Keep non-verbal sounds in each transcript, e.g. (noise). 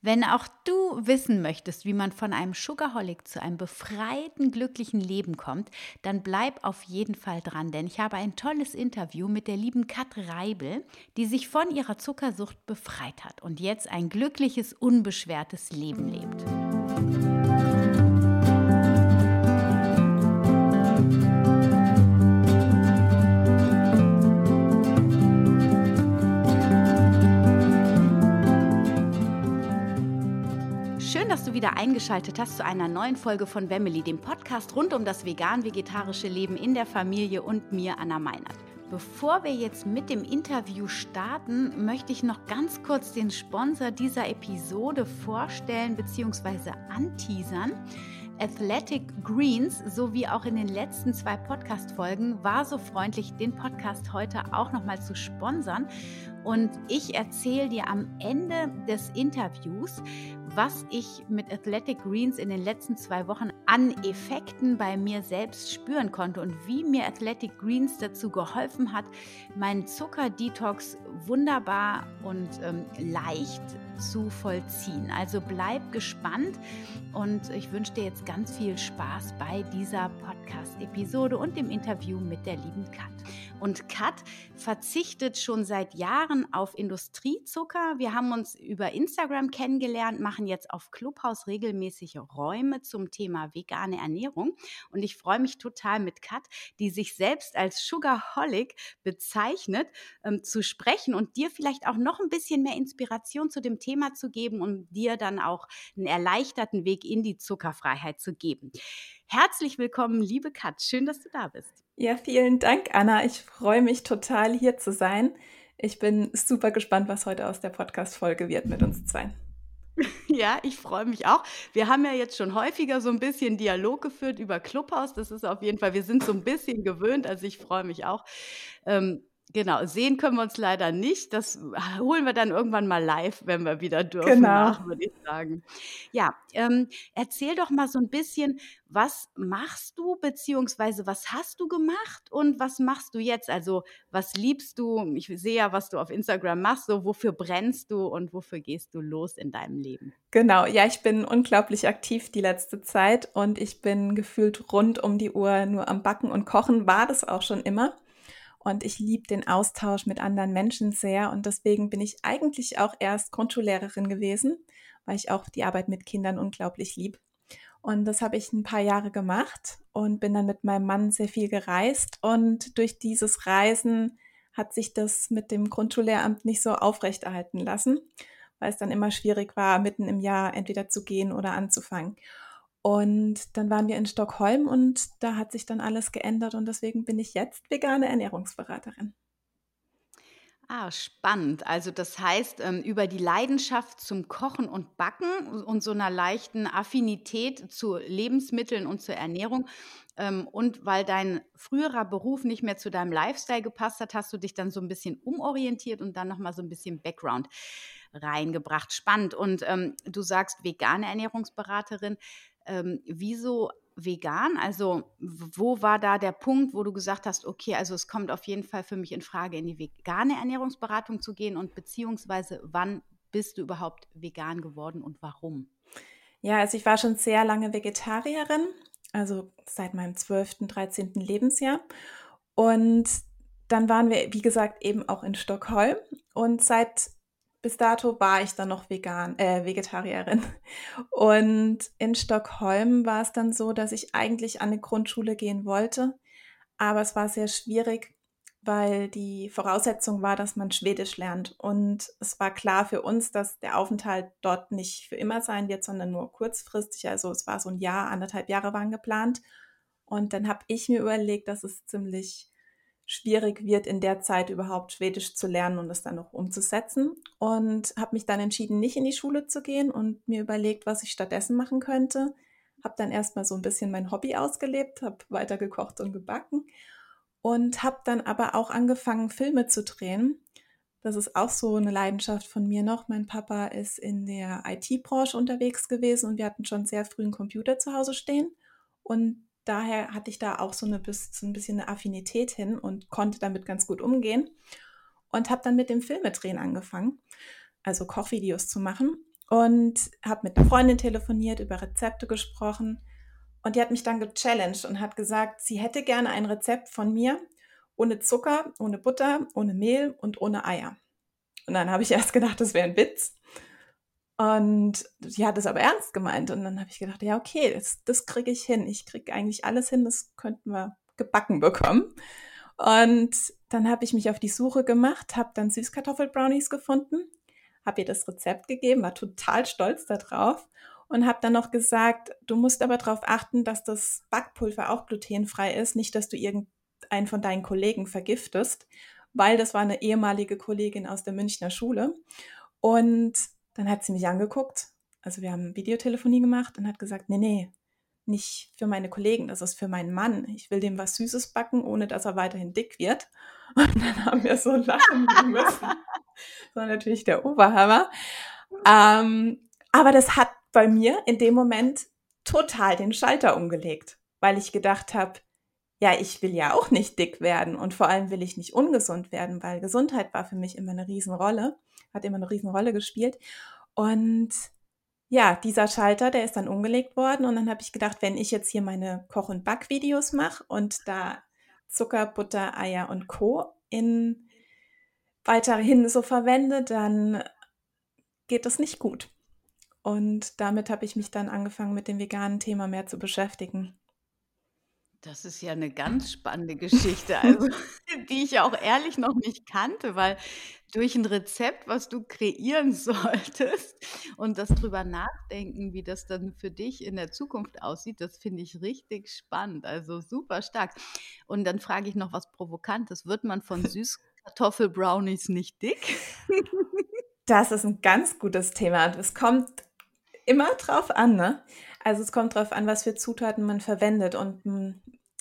Wenn auch du wissen möchtest, wie man von einem Sugarholic zu einem befreiten, glücklichen Leben kommt, dann bleib auf jeden Fall dran, denn ich habe ein tolles Interview mit der lieben Kat Reibel, die sich von ihrer Zuckersucht befreit hat und jetzt ein glückliches, unbeschwertes Leben lebt. Du wieder eingeschaltet hast zu einer neuen Folge von Wemmeli, dem Podcast rund um das vegan-vegetarische Leben in der Familie und mir, Anna Meinert. Bevor wir jetzt mit dem Interview starten, möchte ich noch ganz kurz den Sponsor dieser Episode vorstellen bzw. anteasern. Athletic Greens sowie auch in den letzten zwei Podcast-Folgen war so freundlich, den Podcast heute auch nochmal zu sponsern. Und ich erzähle dir am Ende des Interviews, was ich mit Athletic Greens in den letzten zwei Wochen an Effekten bei mir selbst spüren konnte und wie mir Athletic Greens dazu geholfen hat, meinen Zuckerdetox wunderbar und ähm, leicht zu vollziehen. Also bleib gespannt und ich wünsche dir jetzt ganz viel Spaß bei dieser Podcast-Episode und dem Interview mit der lieben Kat. Und Kat verzichtet schon seit Jahren auf Industriezucker. Wir haben uns über Instagram kennengelernt, machen jetzt auf Clubhaus regelmäßige Räume zum Thema vegane Ernährung. Und ich freue mich total mit Kat, die sich selbst als Sugarholic bezeichnet, ähm, zu sprechen und dir vielleicht auch noch ein bisschen mehr Inspiration zu dem Thema zu geben und dir dann auch einen erleichterten Weg in die Zuckerfreiheit zu geben. Herzlich willkommen, liebe Kat. Schön, dass du da bist. Ja, vielen Dank, Anna. Ich freue mich total, hier zu sein. Ich bin super gespannt, was heute aus der Podcast-Folge wird mit uns zwei. Ja, ich freue mich auch. Wir haben ja jetzt schon häufiger so ein bisschen Dialog geführt über Clubhouse. Das ist auf jeden Fall, wir sind so ein bisschen gewöhnt, also ich freue mich auch. Ähm, Genau, sehen können wir uns leider nicht. Das holen wir dann irgendwann mal live, wenn wir wieder dürfen, genau. nach, würde ich sagen. Ja, ähm, erzähl doch mal so ein bisschen, was machst du, beziehungsweise was hast du gemacht und was machst du jetzt? Also, was liebst du? Ich sehe ja, was du auf Instagram machst, so wofür brennst du und wofür gehst du los in deinem Leben? Genau, ja, ich bin unglaublich aktiv die letzte Zeit und ich bin gefühlt rund um die Uhr nur am Backen und Kochen, war das auch schon immer. Und ich liebe den Austausch mit anderen Menschen sehr. Und deswegen bin ich eigentlich auch erst Grundschullehrerin gewesen, weil ich auch die Arbeit mit Kindern unglaublich lieb. Und das habe ich ein paar Jahre gemacht und bin dann mit meinem Mann sehr viel gereist. Und durch dieses Reisen hat sich das mit dem Grundschullehramt nicht so aufrechterhalten lassen, weil es dann immer schwierig war, mitten im Jahr entweder zu gehen oder anzufangen. Und dann waren wir in Stockholm und da hat sich dann alles geändert und deswegen bin ich jetzt vegane Ernährungsberaterin. Ah, spannend. Also das heißt, ähm, über die Leidenschaft zum Kochen und Backen und so einer leichten Affinität zu Lebensmitteln und zur Ernährung ähm, und weil dein früherer Beruf nicht mehr zu deinem Lifestyle gepasst hat, hast du dich dann so ein bisschen umorientiert und dann nochmal so ein bisschen Background reingebracht. Spannend. Und ähm, du sagst vegane Ernährungsberaterin ähm, wieso vegan? Also wo war da der Punkt, wo du gesagt hast, okay, also es kommt auf jeden Fall für mich in Frage, in die vegane Ernährungsberatung zu gehen und beziehungsweise wann bist du überhaupt vegan geworden und warum? Ja, also ich war schon sehr lange Vegetarierin, also seit meinem 12., 13. Lebensjahr. Und dann waren wir, wie gesagt, eben auch in Stockholm. Und seit bis dato war ich dann noch vegan, äh, Vegetarierin. Und in Stockholm war es dann so, dass ich eigentlich an eine Grundschule gehen wollte. Aber es war sehr schwierig, weil die Voraussetzung war, dass man Schwedisch lernt. Und es war klar für uns, dass der Aufenthalt dort nicht für immer sein wird, sondern nur kurzfristig. Also es war so ein Jahr, anderthalb Jahre waren geplant. Und dann habe ich mir überlegt, dass es ziemlich schwierig wird, in der Zeit überhaupt Schwedisch zu lernen und es dann noch umzusetzen. Und habe mich dann entschieden, nicht in die Schule zu gehen und mir überlegt, was ich stattdessen machen könnte. Habe dann erstmal so ein bisschen mein Hobby ausgelebt, habe weiter gekocht und gebacken und habe dann aber auch angefangen, Filme zu drehen. Das ist auch so eine Leidenschaft von mir noch. Mein Papa ist in der IT-Branche unterwegs gewesen und wir hatten schon sehr früh einen Computer zu Hause stehen. Und daher hatte ich da auch so, eine, so ein bisschen eine Affinität hin und konnte damit ganz gut umgehen und habe dann mit dem Filmedrehen angefangen, also Kochvideos zu machen. und habe mit einer Freundin telefoniert, über Rezepte gesprochen. Und die hat mich dann gechallenged und hat gesagt, sie hätte gerne ein Rezept von mir ohne Zucker, ohne Butter, ohne Mehl und ohne Eier. Und dann habe ich erst gedacht, das wäre ein Witz. Und sie hat es aber ernst gemeint. Und dann habe ich gedacht, ja, okay, das, das kriege ich hin. Ich kriege eigentlich alles hin, das könnten wir gebacken bekommen. Und dann habe ich mich auf die Suche gemacht, habe dann Süßkartoffelbrownies gefunden, habe ihr das Rezept gegeben, war total stolz darauf und habe dann noch gesagt, du musst aber darauf achten, dass das Backpulver auch glutenfrei ist, nicht, dass du irgendeinen von deinen Kollegen vergiftest, weil das war eine ehemalige Kollegin aus der Münchner Schule. Und dann hat sie mich angeguckt, also wir haben Videotelefonie gemacht und hat gesagt, nee, nee, nicht für meine Kollegen, das ist für meinen Mann. Ich will dem was Süßes backen, ohne dass er weiterhin dick wird. (laughs) Und dann haben wir so lachen müssen. Das war natürlich der Oberhammer. Ähm, aber das hat bei mir in dem Moment total den Schalter umgelegt, weil ich gedacht habe, ja, ich will ja auch nicht dick werden und vor allem will ich nicht ungesund werden, weil Gesundheit war für mich immer eine Riesenrolle, hat immer eine Riesenrolle gespielt. Und ja, dieser Schalter, der ist dann umgelegt worden und dann habe ich gedacht, wenn ich jetzt hier meine Koch- und Backvideos mache und da Zucker, Butter, Eier und Co. in weiterhin so verwende, dann geht das nicht gut. Und damit habe ich mich dann angefangen, mit dem veganen Thema mehr zu beschäftigen. Das ist ja eine ganz spannende Geschichte, also (laughs) die ich ja auch ehrlich noch nicht kannte, weil durch ein Rezept, was du kreieren (laughs) solltest und das drüber nachdenken, wie das dann für dich in der Zukunft aussieht, das finde ich richtig spannend, also super stark. Und dann frage ich noch was Provokantes: Wird man von (laughs) Süßkartoffelbrownies nicht dick? (laughs) Das ist ein ganz gutes Thema es kommt immer drauf an, ne? Also es kommt drauf an, was für Zutaten man verwendet. Und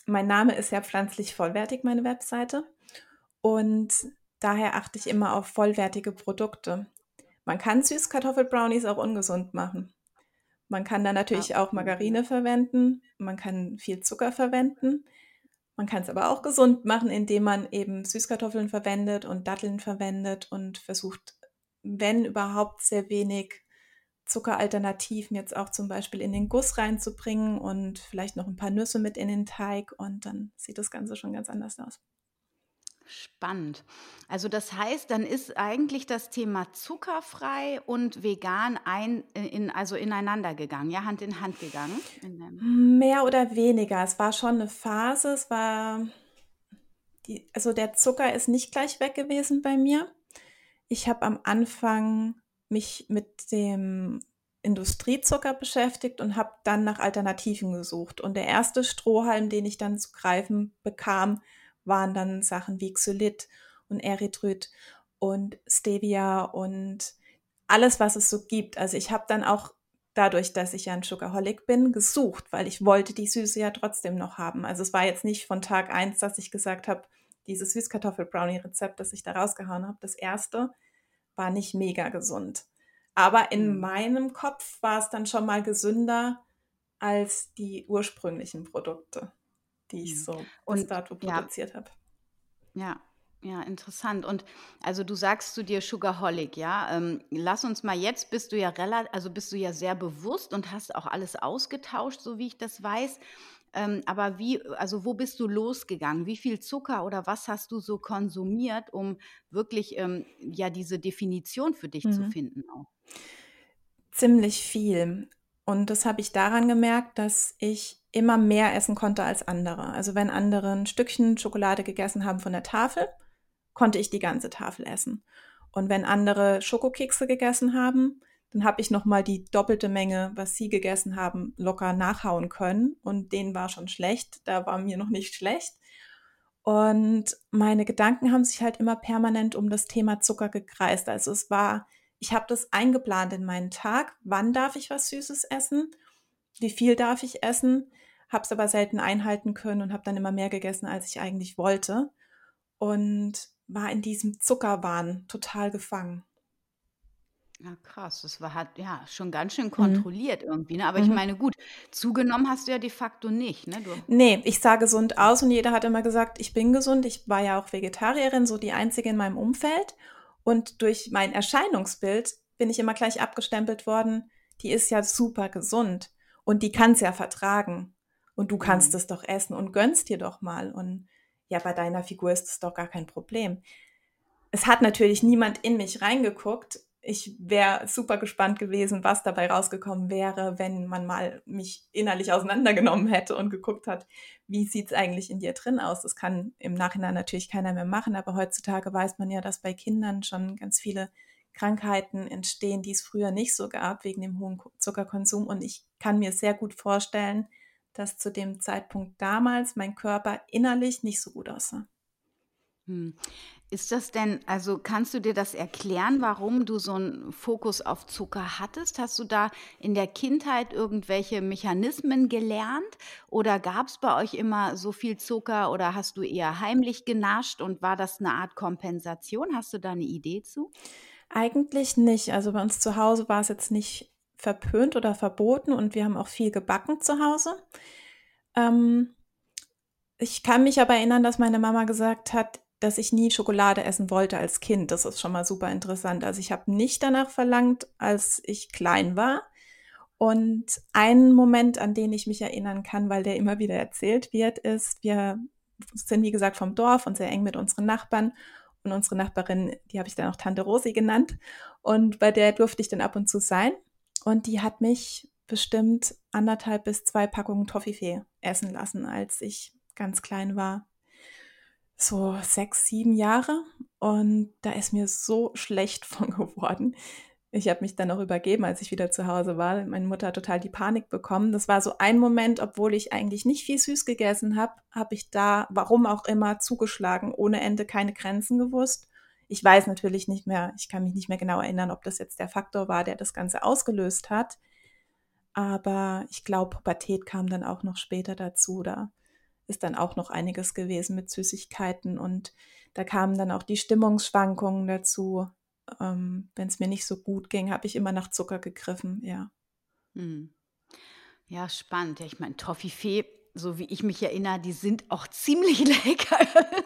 mein Name ist ja pflanzlich vollwertig, meine Webseite. Und daher achte ich immer auf vollwertige Produkte. Man kann Süßkartoffelbrownies auch ungesund machen. Man kann da natürlich auch Margarine verwenden, man kann viel Zucker verwenden. Man kann es aber auch gesund machen, indem man eben Süßkartoffeln verwendet und Datteln verwendet und versucht, wenn überhaupt, sehr wenig Zuckeralternativen jetzt auch zum Beispiel in den Guss reinzubringen und vielleicht noch ein paar Nüsse mit in den Teig und dann sieht das Ganze schon ganz anders aus. Spannend. Also das heißt, dann ist eigentlich das Thema zuckerfrei und vegan ein, in, also ineinander gegangen, ja, Hand in Hand gegangen. Mehr oder weniger. Es war schon eine Phase. Es war, die, also der Zucker ist nicht gleich weg gewesen bei mir. Ich habe am Anfang mich mit dem Industriezucker beschäftigt und habe dann nach Alternativen gesucht. Und der erste Strohhalm, den ich dann zu greifen bekam, waren dann Sachen wie Xylit und Erythrit und Stevia und alles, was es so gibt. Also ich habe dann auch dadurch, dass ich ja ein Sugarholic bin, gesucht, weil ich wollte die Süße ja trotzdem noch haben. Also es war jetzt nicht von Tag eins, dass ich gesagt habe, dieses Süßkartoffel-Brownie-Rezept, das ich da rausgehauen habe, das erste, war nicht mega gesund. Aber in mhm. meinem Kopf war es dann schon mal gesünder als die ursprünglichen Produkte, die ich mhm. so bis und, dato produziert ja. habe. Ja, ja, interessant. Und also du sagst zu dir Sugarholic, ja. Ähm, lass uns mal jetzt, bist du ja relativ, also bist du ja sehr bewusst und hast auch alles ausgetauscht, so wie ich das weiß. Ähm, aber wie, also wo bist du losgegangen? Wie viel Zucker oder was hast du so konsumiert, um wirklich ähm, ja diese Definition für dich mhm. zu finden auch? Ziemlich viel. Und das habe ich daran gemerkt, dass ich immer mehr essen konnte als andere. Also wenn andere ein Stückchen Schokolade gegessen haben von der Tafel, konnte ich die ganze Tafel essen. Und wenn andere Schokokekse gegessen haben, dann habe ich noch mal die doppelte Menge, was sie gegessen haben, locker nachhauen können. Und denen war schon schlecht. Da war mir noch nicht schlecht. Und meine Gedanken haben sich halt immer permanent um das Thema Zucker gekreist. Also es war, ich habe das eingeplant in meinen Tag. Wann darf ich was Süßes essen? Wie viel darf ich essen? Habe es aber selten einhalten können und habe dann immer mehr gegessen, als ich eigentlich wollte. Und war in diesem Zuckerwahn total gefangen. Ja, krass. Das war halt, ja, schon ganz schön Mhm. kontrolliert irgendwie, ne? Aber ich mhm. meine, gut, zugenommen hast du ja de facto nicht, ne? Du Ne, ich sah gesund aus und jeder hat immer gesagt, ich bin gesund. Ich war ja auch Vegetarierin, so die Einzige in meinem Umfeld. Und durch mein Erscheinungsbild bin ich immer gleich abgestempelt worden, die ist ja super gesund und die kann es ja vertragen und du kannst mhm. es doch essen und gönnst dir doch mal und ja, bei deiner Figur ist es doch gar kein Problem. Es hat natürlich niemand in mich reingeguckt. Ich wäre super gespannt gewesen, was dabei rausgekommen wäre, wenn man mal mich innerlich auseinandergenommen hätte und geguckt hat, wie sieht es eigentlich in dir drin aus. Das kann im Nachhinein natürlich keiner mehr machen, aber heutzutage weiß man ja, dass bei Kindern schon ganz viele Krankheiten entstehen, die es früher nicht so gab, wegen dem hohen Zuckerkonsum. Und ich kann mir sehr gut vorstellen, dass zu dem Zeitpunkt damals mein Körper innerlich nicht so gut aussah. Hm. Ist das denn, also kannst du dir das erklären, warum du so einen Fokus auf Zucker hattest? Hast du da in der Kindheit irgendwelche Mechanismen gelernt oder gab es bei euch immer so viel Zucker oder hast du eher heimlich genascht und war das eine Art Kompensation? Hast du da eine Idee zu? Eigentlich nicht. Also bei uns zu Hause war es jetzt nicht verpönt oder verboten und wir haben auch viel gebacken zu Hause. Ähm, ich kann mich aber erinnern, dass meine Mama gesagt hat, dass ich nie Schokolade essen wollte als Kind. Das ist schon mal super interessant. Also ich habe nicht danach verlangt, als ich klein war. Und ein Moment, an den ich mich erinnern kann, weil der immer wieder erzählt wird, ist, wir sind wie gesagt vom Dorf und sehr eng mit unseren Nachbarn. Und unsere Nachbarin, die habe ich dann auch Tante Rosi genannt. Und bei der durfte ich dann ab und zu sein. Und die hat mich bestimmt anderthalb bis zwei Packungen Toffifee essen lassen, als ich ganz klein war. So sechs, sieben Jahre. Und da ist mir so schlecht (laughs) von geworden. Ich habe mich dann auch übergeben, als ich wieder zu Hause war. Meine Mutter hat total die Panik bekommen. Das war so ein Moment, obwohl ich eigentlich nicht viel süß gegessen habe, habe ich da, warum auch immer, zugeschlagen, ohne Ende keine Grenzen gewusst. Ich weiß natürlich nicht mehr, ich kann mich nicht mehr genau erinnern, ob das jetzt der Faktor war, der das Ganze ausgelöst hat. Aber ich glaube, Pubertät kam dann auch noch später dazu. Da ist dann auch noch einiges gewesen mit Süßigkeiten und da kamen dann auch die Stimmungsschwankungen dazu. Ähm, Wenn es mir nicht so gut ging, habe ich immer nach Zucker gegriffen, ja. Hm. Ja, spannend. Ja, ich meine, Toffifee so wie ich mich erinnere, die sind auch (laughs) ziemlich lecker.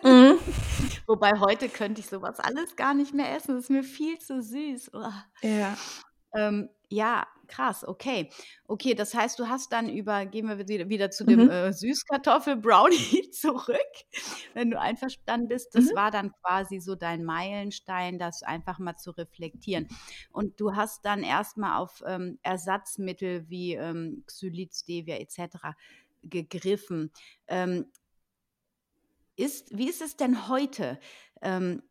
Mhm. (laughs) Wobei heute könnte ich sowas alles gar nicht mehr essen. Das ist mir viel zu süß. Oh. Ja. Ähm, ja, krass, okay. Okay, das heißt, du hast dann über, gehen wir wieder, zu dem mhm. äh, Süßkartoffel-Brownie (laughs) zurück, wenn du einverstanden bist. Das mhm. war dann quasi so dein Meilenstein, das einfach mal zu reflektieren. Und du hast dann erstmal auf ähm, Ersatzmittel wie ähm, Xylit, Stevia etc gegriffen. Ähm, ist, wie ist es denn heute? Ähm,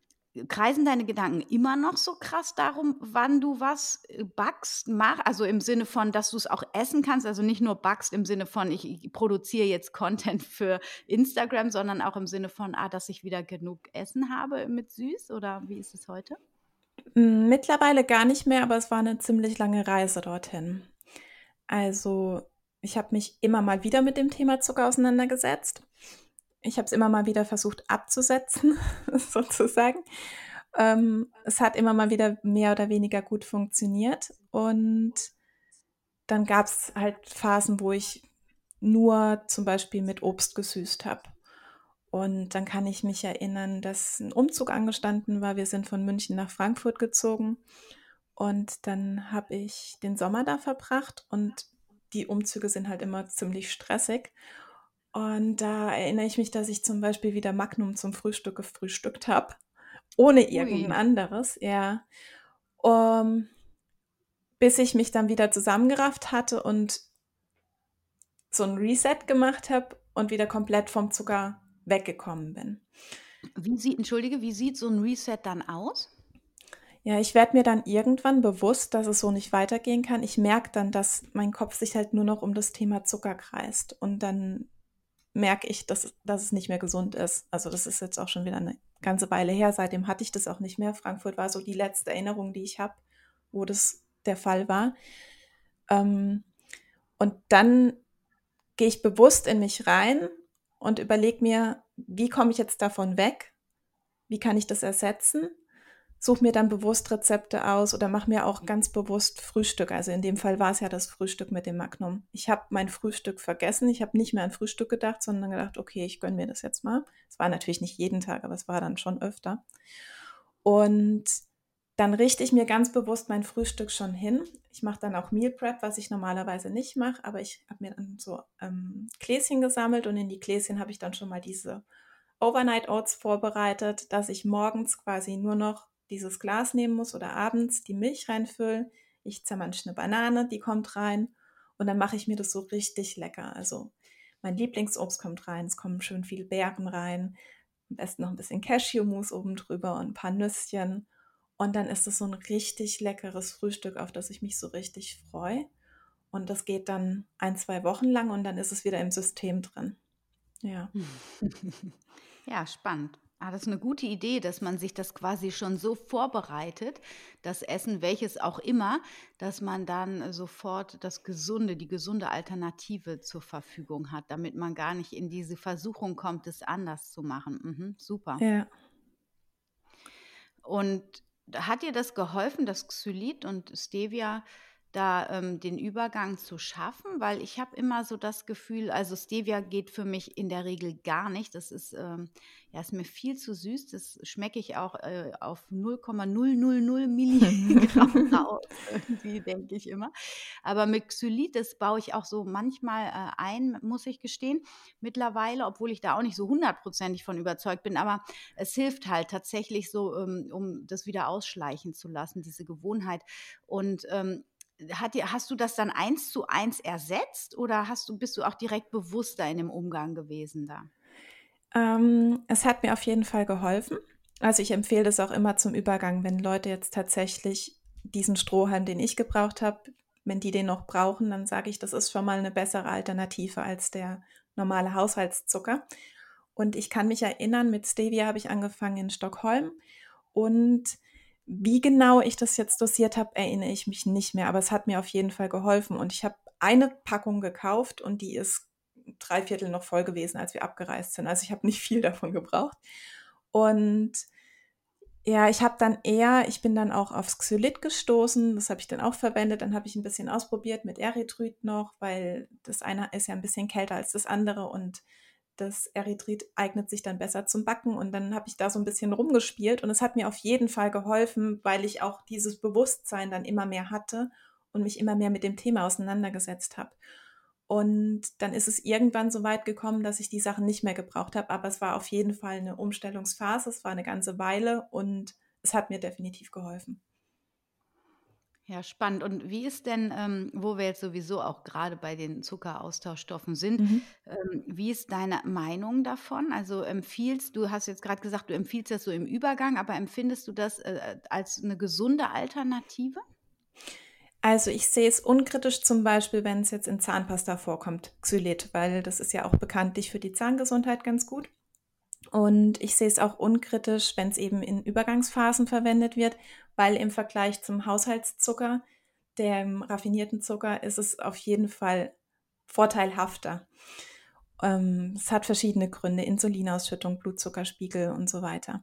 kreisen deine Gedanken immer noch so krass darum, wann du was äh, backst, mach, also im Sinne von, dass du es auch essen kannst, also nicht nur backst im Sinne von, ich, produziere jetzt Content für Instagram, sondern auch im Sinne von, ah, dass ich wieder genug Essen habe mit süß oder wie ist es heute? Hm, mittlerweile gar nicht mehr, aber es war eine ziemlich lange Reise dorthin. Also ich habe mich immer mal wieder mit dem Thema Zucker auseinandergesetzt. Ich habe es immer mal wieder versucht abzusetzen, (laughs) sozusagen. Ähm, es hat immer mal wieder mehr oder weniger gut funktioniert. Und dann gab es halt Phasen, wo ich nur zum Beispiel mit Obst gesüßt habe. Und dann kann ich mich erinnern, dass ein Umzug angestanden war. Wir sind von München nach Frankfurt gezogen. Und dann habe ich den Sommer da verbracht und die Umzüge sind halt immer ziemlich stressig. Und da erinnere ich mich, dass ich zum Beispiel wieder Magnum zum Frühstück gefrühstückt habe, ohne irgendein Ui. anderes, ja. Um, bis ich mich dann wieder zusammengerafft hatte und so ein Reset gemacht habe und wieder komplett vom Zucker weggekommen bin. Wie sieht, entschuldige, wie sieht so ein Reset dann aus? Ja, ich werde mir dann irgendwann bewusst, dass es so nicht weitergehen kann. Ich merke dann, dass mein Kopf sich halt nur noch um das Thema Zucker kreist. Und dann merke ich, dass, dass es nicht mehr gesund ist. Also das ist jetzt auch schon wieder eine ganze Weile her. Seitdem hatte ich das auch nicht mehr. Frankfurt war so die letzte Erinnerung, die ich habe, wo das der Fall war. Ähm, und dann gehe ich bewusst in mich rein und überlege mir, wie komme ich jetzt davon weg? Wie kann ich das ersetzen? Suche mir dann bewusst Rezepte aus oder mache mir auch ganz bewusst Frühstück. Also in dem Fall war es ja das Frühstück mit dem Magnum. Ich habe mein Frühstück vergessen. Ich habe nicht mehr an Frühstück gedacht, sondern gedacht, okay, ich gönne mir das jetzt mal. Es war natürlich nicht jeden Tag, aber es war dann schon öfter. Und dann richte ich mir ganz bewusst mein Frühstück schon hin. Ich mache dann auch Meal Prep, was ich normalerweise nicht mache, aber ich habe mir dann so ähm, Gläschen gesammelt und in die Gläschen habe ich dann schon mal diese Overnight Oats vorbereitet, dass ich morgens quasi nur noch dieses Glas nehmen muss oder abends die Milch reinfüllen. Ich zermansche eine Banane, die kommt rein und dann mache ich mir das so richtig lecker. Also mein Lieblingsobst kommt rein, es kommen schön viele Beeren rein, am besten noch ein bisschen Cashewmus oben drüber und ein paar Nüsschen. Und dann ist es so ein richtig leckeres Frühstück, auf das ich mich so richtig freue. Und das geht dann ein, zwei Wochen lang und dann ist es wieder im System drin. Ja. (laughs) Ja, spannend. Ah, das ist eine gute Idee, dass man sich das quasi schon so vorbereitet, das Essen, welches auch immer, dass man dann sofort das gesunde, die gesunde Alternative zur Verfügung hat, damit man gar nicht in diese Versuchung kommt, es anders zu machen. Mhm, super. Ja. Und hat dir das geholfen, das Xylit und Stevia da ähm, den Übergang zu schaffen, weil ich habe immer so das Gefühl, also Stevia geht für mich in der Regel gar nicht. Das ist, ähm, ja, ist mir viel zu süß. Das schmecke ich auch äh, auf 0,000 Milligramm (laughs) raus, irgendwie denke ich immer. Aber mit Xylit, das baue ich auch so manchmal äh, ein, muss ich gestehen, mittlerweile, obwohl ich da auch nicht so hundertprozentig von überzeugt bin. Aber es hilft halt tatsächlich so, ähm, um das wieder ausschleichen zu lassen, diese Gewohnheit. Und ähm, hat dir, hast du das dann eins zu eins ersetzt oder hast du, bist du auch direkt bewusster in dem Umgang gewesen da? Ähm, es hat mir auf jeden Fall geholfen. Also ich empfehle das auch immer zum Übergang, wenn Leute jetzt tatsächlich diesen Strohhalm, den ich gebraucht habe, wenn die den noch brauchen, dann sage ich, das ist schon mal eine bessere Alternative als der normale Haushaltszucker. Und ich kann mich erinnern, mit Stevia habe ich angefangen in Stockholm und wie genau ich das jetzt dosiert habe, erinnere ich mich nicht mehr, aber es hat mir auf jeden Fall geholfen. Und ich habe eine Packung gekauft und die ist drei Viertel noch voll gewesen, als wir abgereist sind. Also ich habe nicht viel davon gebraucht. Und ja, ich habe dann eher, ich bin dann auch aufs Xylit gestoßen, das habe ich dann auch verwendet, dann habe ich ein bisschen ausprobiert mit Erythrit noch, weil das eine ist ja ein bisschen kälter als das andere und das Erythrit eignet sich dann besser zum Backen und dann habe ich da so ein bisschen rumgespielt und es hat mir auf jeden Fall geholfen, weil ich auch dieses Bewusstsein dann immer mehr hatte und mich immer mehr mit dem Thema auseinandergesetzt habe. Und dann ist es irgendwann so weit gekommen, dass ich die Sachen nicht mehr gebraucht habe, aber es war auf jeden Fall eine Umstellungsphase, es war eine ganze Weile und es hat mir definitiv geholfen. Ja, spannend. Und wie ist denn, ähm, wo wir jetzt sowieso auch gerade bei den Zuckeraustauschstoffen sind, mhm. ähm, wie ist deine Meinung davon? Also empfiehlst du, hast jetzt gerade gesagt, du empfiehlst das so im Übergang, aber empfindest du das äh, als eine gesunde Alternative? Also ich sehe es unkritisch zum Beispiel, wenn es jetzt in Zahnpasta vorkommt, Xylit, weil das ist ja auch bekanntlich für die Zahngesundheit ganz gut. Und ich sehe es auch unkritisch, wenn es eben in Übergangsphasen verwendet wird, weil im Vergleich zum Haushaltszucker, dem raffinierten Zucker, ist es auf jeden Fall vorteilhafter. Ähm, es hat verschiedene Gründe, Insulinausschüttung, Blutzuckerspiegel und so weiter.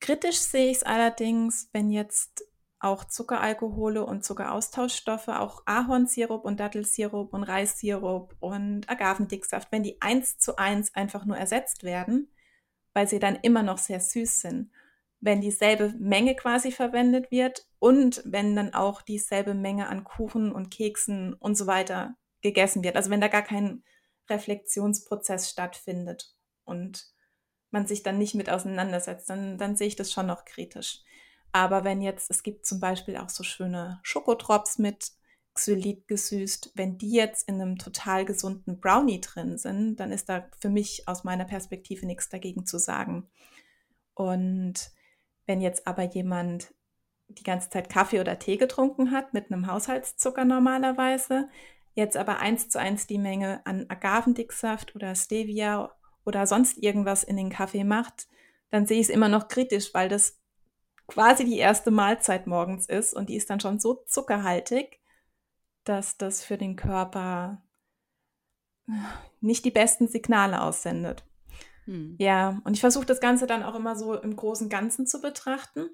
Kritisch sehe ich es allerdings, wenn jetzt auch Zuckeralkohole und Zuckeraustauschstoffe, auch Ahornsirup und Dattelsirup und Reissirup und Agavendicksaft, wenn die eins zu eins einfach nur ersetzt werden, weil sie dann immer noch sehr süß sind wenn dieselbe Menge quasi verwendet wird und wenn dann auch dieselbe Menge an Kuchen und Keksen und so weiter gegessen wird. Also wenn da gar kein Reflexionsprozess stattfindet und man sich dann nicht mit auseinandersetzt, dann, dann sehe ich das schon noch kritisch. Aber wenn jetzt, es gibt zum Beispiel auch so schöne Schokotrops mit Xylit gesüßt, wenn die jetzt in einem total gesunden Brownie drin sind, dann ist da für mich aus meiner Perspektive nichts dagegen zu sagen. Und wenn jetzt aber jemand die ganze Zeit Kaffee oder Tee getrunken hat mit einem Haushaltszucker normalerweise, jetzt aber eins zu eins die Menge an Agavendicksaft oder Stevia oder sonst irgendwas in den Kaffee macht, dann sehe ich es immer noch kritisch, weil das quasi die erste Mahlzeit morgens ist und die ist dann schon so zuckerhaltig, dass das für den Körper (sighs) nicht die besten Signale aussendet. Hm. Ja, und ich versuche das Ganze dann auch immer so im großen Ganzen zu betrachten,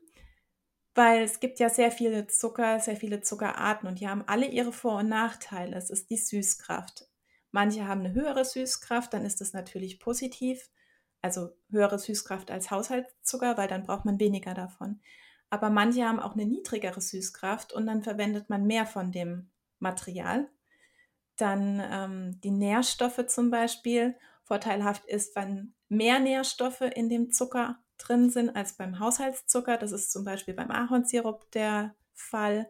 weil es gibt ja sehr viele Zucker, sehr viele Zuckerarten und die haben alle ihre Vor- und Nachteile. Es ist die Süßkraft. Manche haben eine höhere Süßkraft, dann ist das natürlich positiv, also höhere Süßkraft als Haushaltszucker, weil dann braucht man weniger davon. aber manche haben auch eine niedrigere Süßkraft und dann verwendet man mehr von dem Material. Dann ähm, die Nährstoffe zum Beispiel. Vorteilhaft ist, wenn mehr Nährstoffe in dem Zucker drin sind als beim Haushaltszucker. Das ist zum Beispiel beim Ahornsirup der Fall.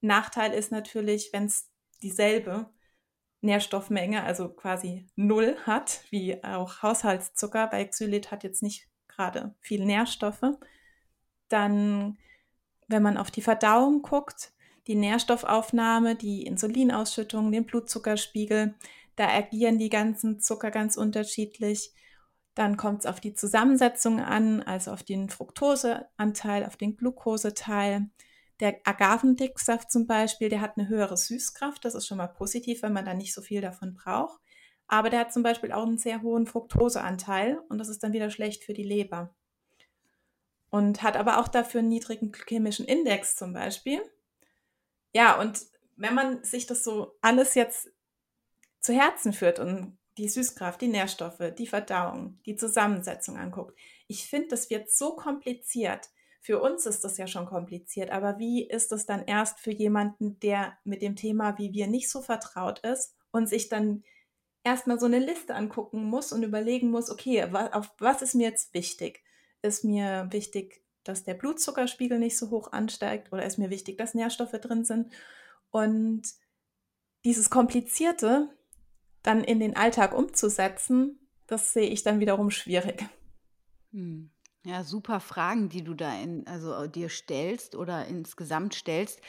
Nachteil ist natürlich, wenn es dieselbe Nährstoffmenge, also quasi null hat, wie auch Haushaltszucker, weil Xylit hat jetzt nicht gerade viel Nährstoffe. Dann, wenn man auf die Verdauung guckt, die Nährstoffaufnahme, die Insulinausschüttung, den Blutzuckerspiegel, da agieren die ganzen Zucker ganz unterschiedlich. Dann kommt es auf die Zusammensetzung an, also auf den Fructoseanteil, auf den Glukoseteil. Der Agavendicksaft zum Beispiel, der hat eine höhere Süßkraft. Das ist schon mal positiv, wenn man da nicht so viel davon braucht. Aber der hat zum Beispiel auch einen sehr hohen Fructoseanteil und das ist dann wieder schlecht für die Leber. Und hat aber auch dafür einen niedrigen chemischen Index zum Beispiel. Ja, und wenn man sich das so alles jetzt zu Herzen führt und die Süßkraft, die Nährstoffe, die Verdauung, die Zusammensetzung anguckt, ich finde, das wird so kompliziert. Für uns ist das ja schon kompliziert, aber wie ist es dann erst für jemanden, der mit dem Thema wie wir nicht so vertraut ist und sich dann erstmal so eine Liste angucken muss und überlegen muss, okay, auf was ist mir jetzt wichtig? Ist mir wichtig, dass der Blutzuckerspiegel nicht so hoch ansteigt oder ist mir wichtig, dass Nährstoffe drin sind? Und dieses Komplizierte dann in den Alltag umzusetzen, das sehe ich dann wiederum schwierig. Hm. Ja, super Fragen, die du da in, also dir stellst oder insgesamt stellst.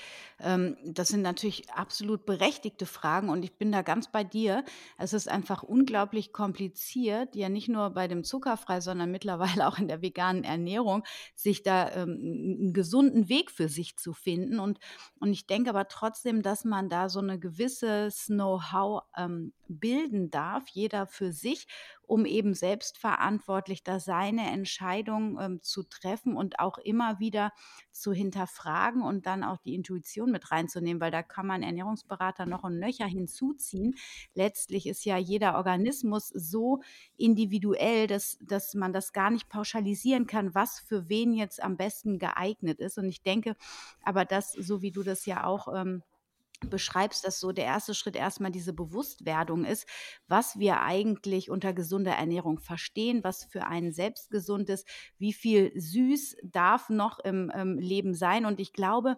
Ähm, das sind natürlich absolut berechtigte Fragen und ich bin da ganz bei dir. Es ist einfach unglaublich kompliziert, ja nicht nur bei dem Zuckerfrei, sondern mittlerweile (laughs) auch in der veganen Ernährung, sich da ähm, einen gesunden Weg für sich zu finden. Und, und ich denke aber trotzdem, dass man da so eine gewisse Know-how ähm, bilden darf, jeder für sich um eben selbstverantwortlich da seine Entscheidung ähm, zu treffen und auch immer wieder zu hinterfragen und dann auch die Intuition mit reinzunehmen, weil da kann man Ernährungsberater noch ein Nöcher hinzuziehen. Letztlich ist ja jeder Organismus so individuell, dass, dass man das gar nicht pauschalisieren kann, was für wen jetzt am besten geeignet ist. Und ich denke aber, dass, so wie du das ja auch ähm, beschreibst, dass so der erste Schritt erstmal diese Bewusstwerdung ist, was wir eigentlich unter gesunder Ernährung verstehen, was für einen selbst gesund ist, wie viel süß darf noch im, im Leben sein. Und ich glaube,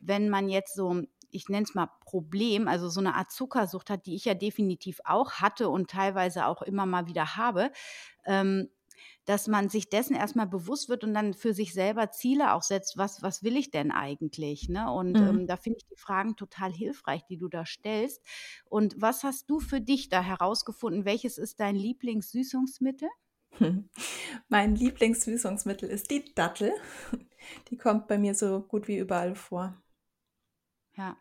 wenn man jetzt so ich nenne es mal Problem, also so eine Art Zuckersucht hat, die ich ja definitiv auch hatte und teilweise auch immer mal wieder habe, ähm, dass man sich dessen erstmal bewusst wird und dann für sich selber Ziele auch setzt, was, was will ich denn eigentlich? Ne? Und mhm. ähm, da finde ich die Fragen total hilfreich, die du da stellst. Und was hast du für dich da herausgefunden? Welches ist dein Lieblingssüßungsmittel? (laughs) Mein Lieblingssüßungsmittel ist die Dattel. Die kommt bei mir so gut wie überall vor. Ja,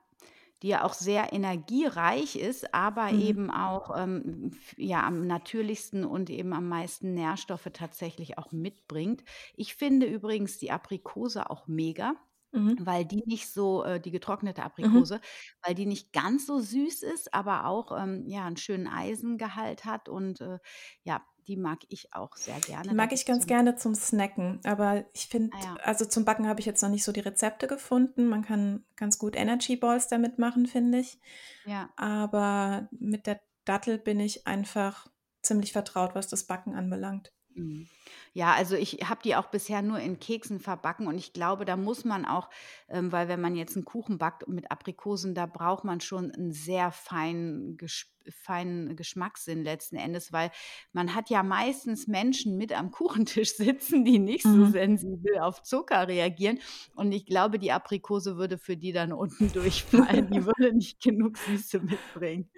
die ja auch sehr energiereich ist, aber Mhm. eben auch ähm, ja am natürlichsten und eben am meisten Nährstoffe tatsächlich auch mitbringt. Ich finde übrigens die Aprikose auch mega, Mhm. weil die nicht so äh, die getrocknete Mhm. Aprikose, weil die nicht ganz so süß ist, aber auch ähm, ja einen schönen Eisengehalt hat und äh, ja die mag ich auch sehr gerne. Die mag ich ganz gerne zum Snacken, aber ich finde, ah, ja. also zum Backen habe ich jetzt noch nicht so die Rezepte gefunden. Man kann ganz gut Energy Balls damit machen, finde ich. Ja. Aber mit der Dattel bin ich einfach ziemlich vertraut, was das Backen anbelangt. Mhm. Ja, also ich habe die auch bisher nur in Keksen verbacken und ich glaube, da muss man auch, ähm, weil wenn man jetzt einen Kuchen backt mit Aprikosen, da braucht man schon einen sehr feinen, ges feinen Geschmackssinn letzten Endes, weil man hat ja meistens Menschen mit am Kuchentisch (laughs) sitzen, die nicht so mhm. sensibel auf Zucker reagieren. Und ich glaube, die Aprikose würde für die dann unten (laughs) durchfallen. die würde nicht genug Süße mitbringen.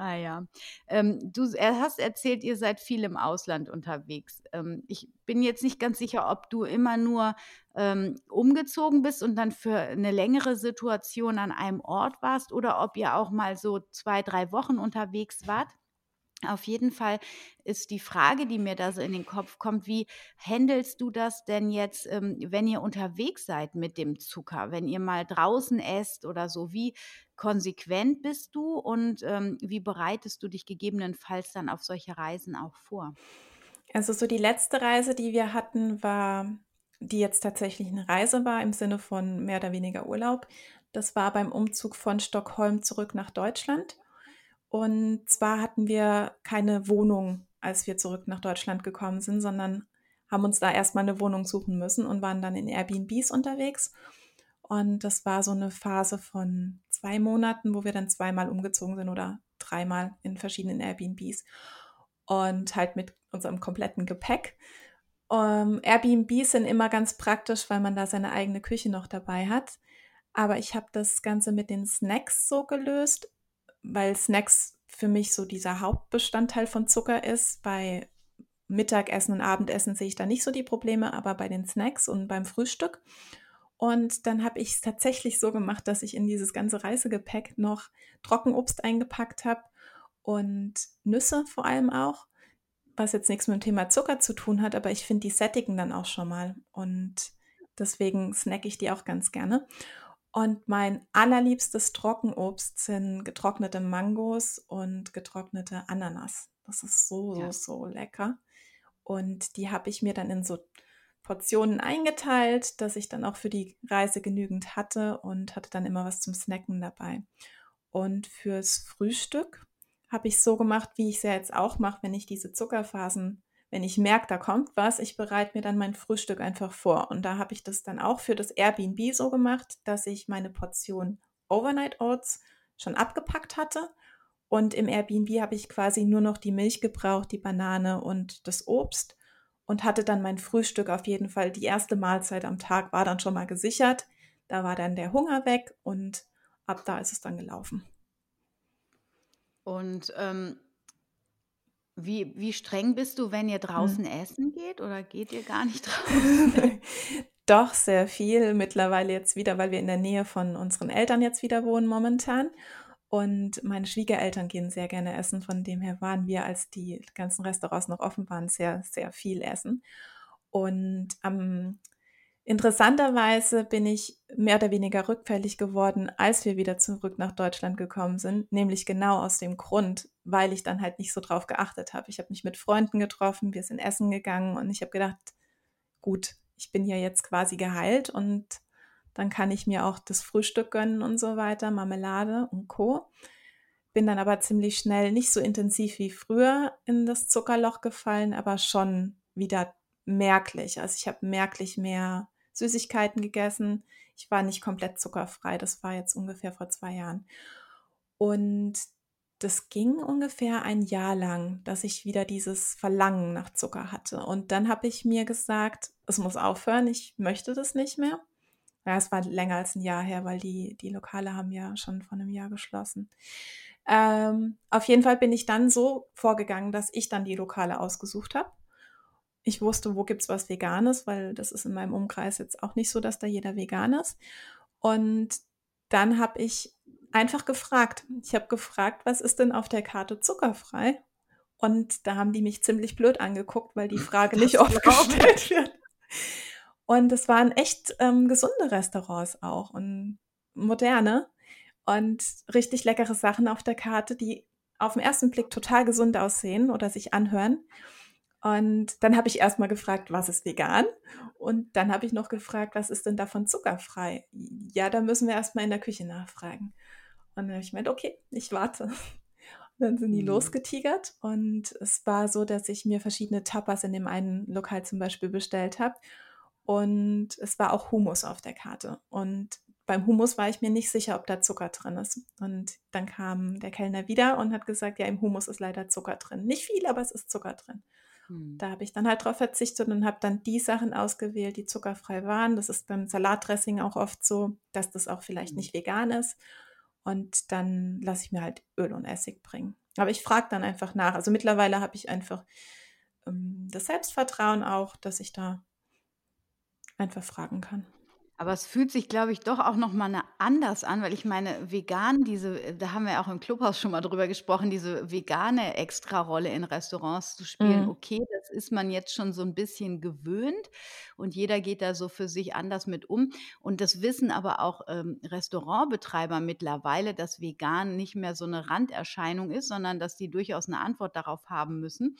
Ah ja. Ähm, du hast erzählt, ihr seid viel im Ausland unterwegs. Ähm, ich bin jetzt nicht ganz sicher, ob du immer nur ähm, umgezogen bist und dann für eine längere Situation an einem Ort warst oder ob ihr auch mal so zwei, drei Wochen unterwegs wart. Auf jeden Fall ist die Frage, die mir da so in den Kopf kommt, wie handelst du das denn jetzt, ähm, wenn ihr unterwegs seid mit dem Zucker, wenn ihr mal draußen esst oder so? Wie konsequent bist du und ähm, wie bereitest du dich gegebenenfalls dann auf solche Reisen auch vor? Also so die letzte Reise, die wir hatten, war die jetzt tatsächlich eine Reise war im Sinne von mehr oder weniger Urlaub. Das war beim Umzug von Stockholm zurück nach Deutschland. Und zwar hatten wir keine Wohnung, als wir zurück nach Deutschland gekommen sind, sondern haben uns da erstmal eine Wohnung suchen müssen und waren dann in Airbnbs unterwegs. Und das war so eine Phase von zwei Monaten, wo wir dann zweimal umgezogen sind oder dreimal in verschiedenen Airbnbs und halt mit unserem kompletten Gepäck. Um, ähm, Airbnbs sind immer ganz praktisch, weil man da seine eigene Küche noch dabei hat. Aber ich habe das Ganze mit den Snacks so gelöst, weil Snacks für mich so dieser Hauptbestandteil von Zucker ist. Bei Mittagessen und Abendessen sehe ich da nicht so die Probleme, aber bei den Snacks und beim Frühstück. Und dann habe ich es tatsächlich so gemacht, dass ich in dieses ganze Reisegepäck noch Trockenobst eingepackt habe und Nüsse vor allem auch was jetzt nichts mit dem Thema Zucker zu tun hat, aber ich finde, die sättigen dann auch schon mal. Und deswegen snacke ich die auch ganz gerne. Und mein allerliebstes Trockenobst sind getrocknete Mangos und getrocknete Ananas. Das ist so, ja. so, so lecker. Und die habe ich mir dann in so Portionen eingeteilt, dass ich dann auch für die Reise genügend hatte und hatte dann immer was zum Snacken dabei. Und fürs Frühstück habe ich so gemacht, wie ich es ja jetzt auch mache, wenn ich diese Zuckerphasen, wenn ich merke, da kommt was, ich bereite mir dann mein Frühstück einfach vor. Und da habe ich das dann auch für das Airbnb so gemacht, dass ich meine Portion Overnight Oats schon abgepackt hatte. Und im Airbnb habe ich quasi nur noch die Milch gebraucht, die Banane und das Obst und hatte dann mein Frühstück auf jeden Fall. Die erste Mahlzeit am Tag war dann schon mal gesichert. Da war dann der Hunger weg und ab da ist es dann gelaufen. Und ähm, wie, wie streng bist du, wenn ihr draußen hm. essen geht oder geht ihr gar nicht (laughs) draußen? Doch, sehr viel. Mittlerweile jetzt wieder, weil wir in der Nähe von unseren Eltern jetzt wieder wohnen momentan. Und meine Schwiegereltern gehen sehr gerne essen. Von dem her waren wir, als die ganzen Restaurants noch offen waren, sehr, sehr viel essen. Und am Interessanterweise bin ich mehr oder weniger rückfällig geworden, als wir wieder zurück nach Deutschland gekommen sind, nämlich genau aus dem Grund, weil ich dann halt nicht so drauf geachtet habe. Ich habe mich mit Freunden getroffen, wir sind essen gegangen und ich habe gedacht, gut, ich bin ja jetzt quasi geheilt und dann kann ich mir auch das Frühstück gönnen und so weiter, Marmelade und Co. Bin dann aber ziemlich schnell nicht so intensiv wie früher in das Zuckerloch gefallen, aber schon wieder merklich. Also ich habe merklich mehr Süßigkeiten gegessen. Ich war nicht komplett zuckerfrei. Das war jetzt ungefähr vor zwei Jahren. Und das ging ungefähr ein Jahr lang, dass ich wieder dieses Verlangen nach Zucker hatte. Und dann habe ich mir gesagt, es muss aufhören, ich möchte das nicht mehr. Ja, es war länger als ein Jahr her, weil die, die Lokale haben ja schon vor einem Jahr geschlossen. Ähm, auf jeden Fall bin ich dann so vorgegangen, dass ich dann die Lokale ausgesucht habe ich wusste, wo gibt es was Veganes, weil das ist in meinem Umkreis jetzt auch nicht so, dass da jeder vegan ist. Und dann habe ich einfach gefragt. Ich habe gefragt, was ist denn auf der Karte zuckerfrei? Und da haben die mich ziemlich blöd angeguckt, weil die Frage das nicht oft gestellt wird. Und es waren echt ähm, gesunde Restaurants auch und moderne und richtig leckere Sachen auf der Karte, die auf den ersten Blick total gesund aussehen oder sich anhören. Und dann habe ich erstmal gefragt, was ist vegan? Und dann habe ich noch gefragt, was ist denn davon zuckerfrei? Ja, da müssen wir erstmal in der Küche nachfragen. Und dann habe ich gemeint, okay, ich warte. Und dann sind die mhm. losgetigert und es war so, dass ich mir verschiedene Tapas in dem einen Lokal zum Beispiel bestellt habe. Und es war auch Hummus auf der Karte. Und beim Hummus war ich mir nicht sicher, ob da Zucker drin ist. Und dann kam der Kellner wieder und hat gesagt, ja, im Hummus ist leider Zucker drin. Nicht viel, aber es ist Zucker drin. Hm. Da habe ich dann halt drauf verzichtet und habe dann die Sachen ausgewählt, die zuckerfrei waren. Das ist beim Salatdressing auch oft so, dass das auch vielleicht hm. nicht vegan ist. Und dann lasse ich mir halt Öl und Essig bringen. Aber ich frage dann einfach nach. Also mittlerweile habe ich einfach ähm, das Selbstvertrauen auch, dass ich da einfach fragen kann. Aber es fühlt sich, glaube ich, doch auch noch mal 'ne anders an, weil ich meine, vegan, diese äh, da haben wir ja auch im Clubhaus schon mal drüber gesprochen, diese vegane Extrarolle in Restaurants zu spielen. Mhm. Okay, das ist man jetzt schon so 'n bisschen gewöhnt und jeder geht da so für sich anders mit um. Und das wissen aber auch, ähm, Restaurantbetreiber mittlerweile, dass vegan nicht mehr so 'ne Randerscheinung ist, sondern dass die durchaus 'ne Antwort darauf haben müssen.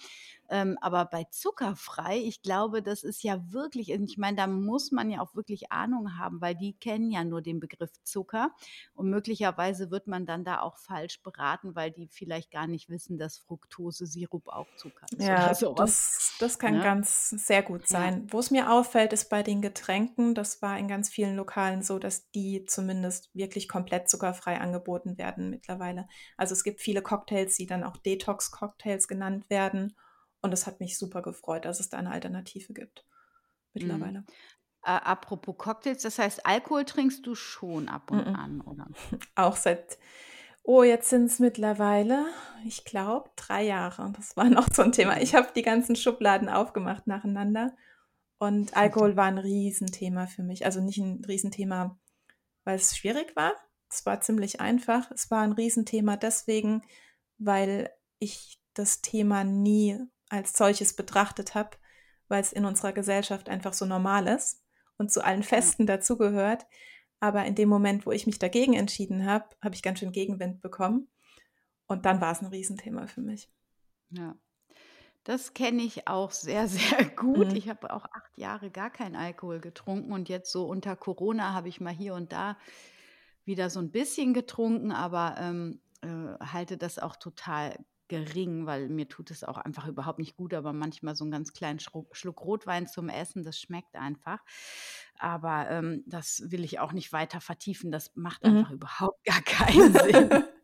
Ähm, aber bei zuckerfrei, ich glaube, das ist ja wirklich ich meine, da muss man ja auch wirklich Ahnung haben, weil die kennen ja nur den Begriff Zucker und möglicherweise wird man dann da auch falsch beraten, weil die vielleicht gar nicht wissen, dass Fructosesirup auch Zucker ist (laughs) Ja, das das kann ne? ganz sehr gut Ja. sein. Wo's mir auffällt, ist bei den Getränken, das war in ganz vielen Lokalen so, dass die zumindest wirklich komplett zuckerfrei angeboten werden mittlerweile. Also, es gibt viele Cocktails, die dann auch Detox-Cocktails genannt werden und das hat mich super gefreut, dass es da 'ne Alternative gibt Mhm. mittlerweile. A apropos Cocktails, das heißt, Alkohol trinkst du schon ab und Mh-mh. an, oder? (laughs) Auch seit oh, jetzt sind's mittlerweile, ich glaube, 3 Jahre und das war (laughs) noch so 'n Thema. Mhm. Ich habe die ganzen Schubladen aufgemacht nacheinander und Alkohol war 'n Riesenthema für mich. Also, nicht 'n Riesenthema, weil's schwierig war. Es war ziemlich einfach. Es war 'n Riesenthema deswegen, weil ich das Thema nie als solches betrachtet habe, weil's in unserer Gesellschaft einfach so normal ist und zu allen. Festen dazugehört. Aber in dem Moment, wo ich mich dagegen entschieden habe, habe ich ganz schön Gegenwind bekommen und dann war's 'n Riesenthema für mich. Ja. Das kenne ich auch sehr, (laughs) sehr gut. Mhm. Ich habe auch 8 Jahre gar keinen Alkohol getrunken und jetzt so unter Corona habe ich mal hier und da wieder so 'n bisschen getrunken, aber, ähm, äh, halte das auch total gering, weil mir tut es auch einfach überhaupt nicht gut, aber manchmal so 'n ganz kleinen Schluck Rotwein zum Essen, das schmeckt einfach. Aber, ähm, das will ich auch nicht weiter vertiefen. Das macht einfach Mhm. überhaupt gar keinen Sinn. (laughs)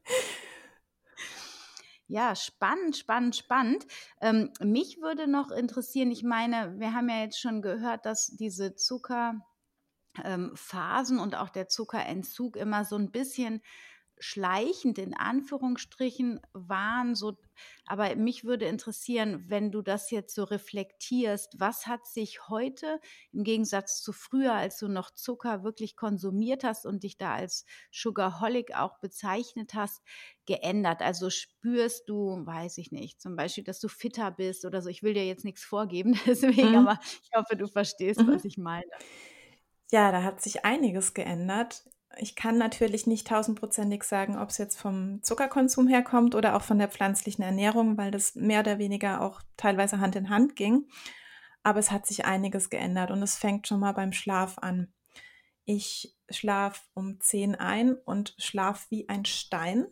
Ja, spannend, spannend, spannend. Ähm, mich würde noch interessieren, ich meine, wir haben ja jetzt schon gehört, dass diese Zucker ähm, und auch der Zuckerentzug immer so 'n bisschen schleichend in Anführungsstrichen waren, so aber mich würde interessieren, wenn du das jetzt so reflektierst, was hat sich heute im Gegensatz zu früher, als du noch Zucker wirklich konsumiert hast und dich da als Sugarholic auch bezeichnet hast, geändert? Also, spürst du, weiß ich nicht, zum Beispiel, dass du fitter bist oder so? Ich will dir jetzt nix vorgeben, (laughs) deswegen, Mhm. aber ich hoffe, du verstehst, was Mhm. ich meine. Ja, da hat sich einiges geändert. Ich kann natürlich nicht tausendprozentig sagen, ob's jetzt vom Zuckerkonsum herkommt oder auch von der pflanzlichen Ernährung, weil das mehr oder weniger auch teilweise Hand in Hand ging. Aber es hat sich einiges geändert und es fängt schon mal beim Schlaf an. Ich schlafe um 10 ein und schlafe wie ein Stein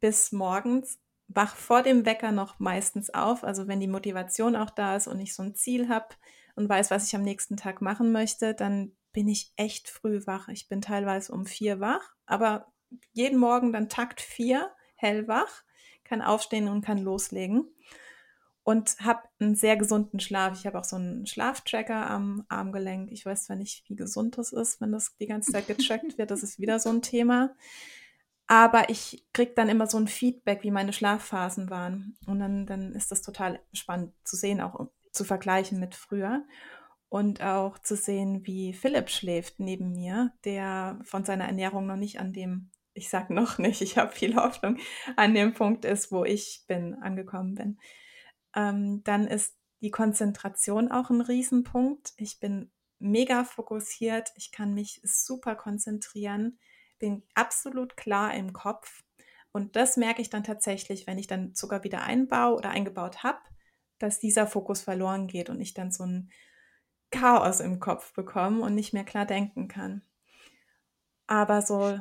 bis morgens, wache vor dem Wecker noch meistens auf. Also, wenn die Motivation auch da ist und ich so 'n Ziel habe und weiß, was ich am nächsten Tag machen möchte, dann bin ich echt früh wach. Ich bin teilweise um 4 wach, aber jeden Morgen dann Takt 4 hellwach, kann aufstehen und kann loslegen und habe 'n sehr gesunden Schlaf. Ich habe auch so 'n Schlaftracker am Armgelenk. Ich weiß zwar nicht, wie gesund das ist, wenn das die ganze Zeit getrackt wird. Das ist wieder so 'n Thema. Aber ich kriege dann immer so 'n Feedback, wie meine Schlafphasen waren. Und dann dann ist das total spannend zu sehen, auch zu vergleichen mit früher und auch zu sehen, wie Philipp schläft neben mir, der von seiner Ernährung noch nicht an dem ich sage noch nicht, ich habe viel Hoffnung, an dem Punkt ist, wo ich bin angekommen bin. Ähm, dann ist die Konzentration auch 'n Riesenpunkt. Ich bin mega fokussiert. Ich kann mich super konzentrieren, bin absolut klar im Kopf. Und das merke ich dann tatsächlich, wenn ich dann Zucker wieder einbaue oder eingebaut habe, dass dieser Fokus verloren geht und ich dann so 'n Chaos im Kopf bekomme und nicht mehr klar denken kann. Aber so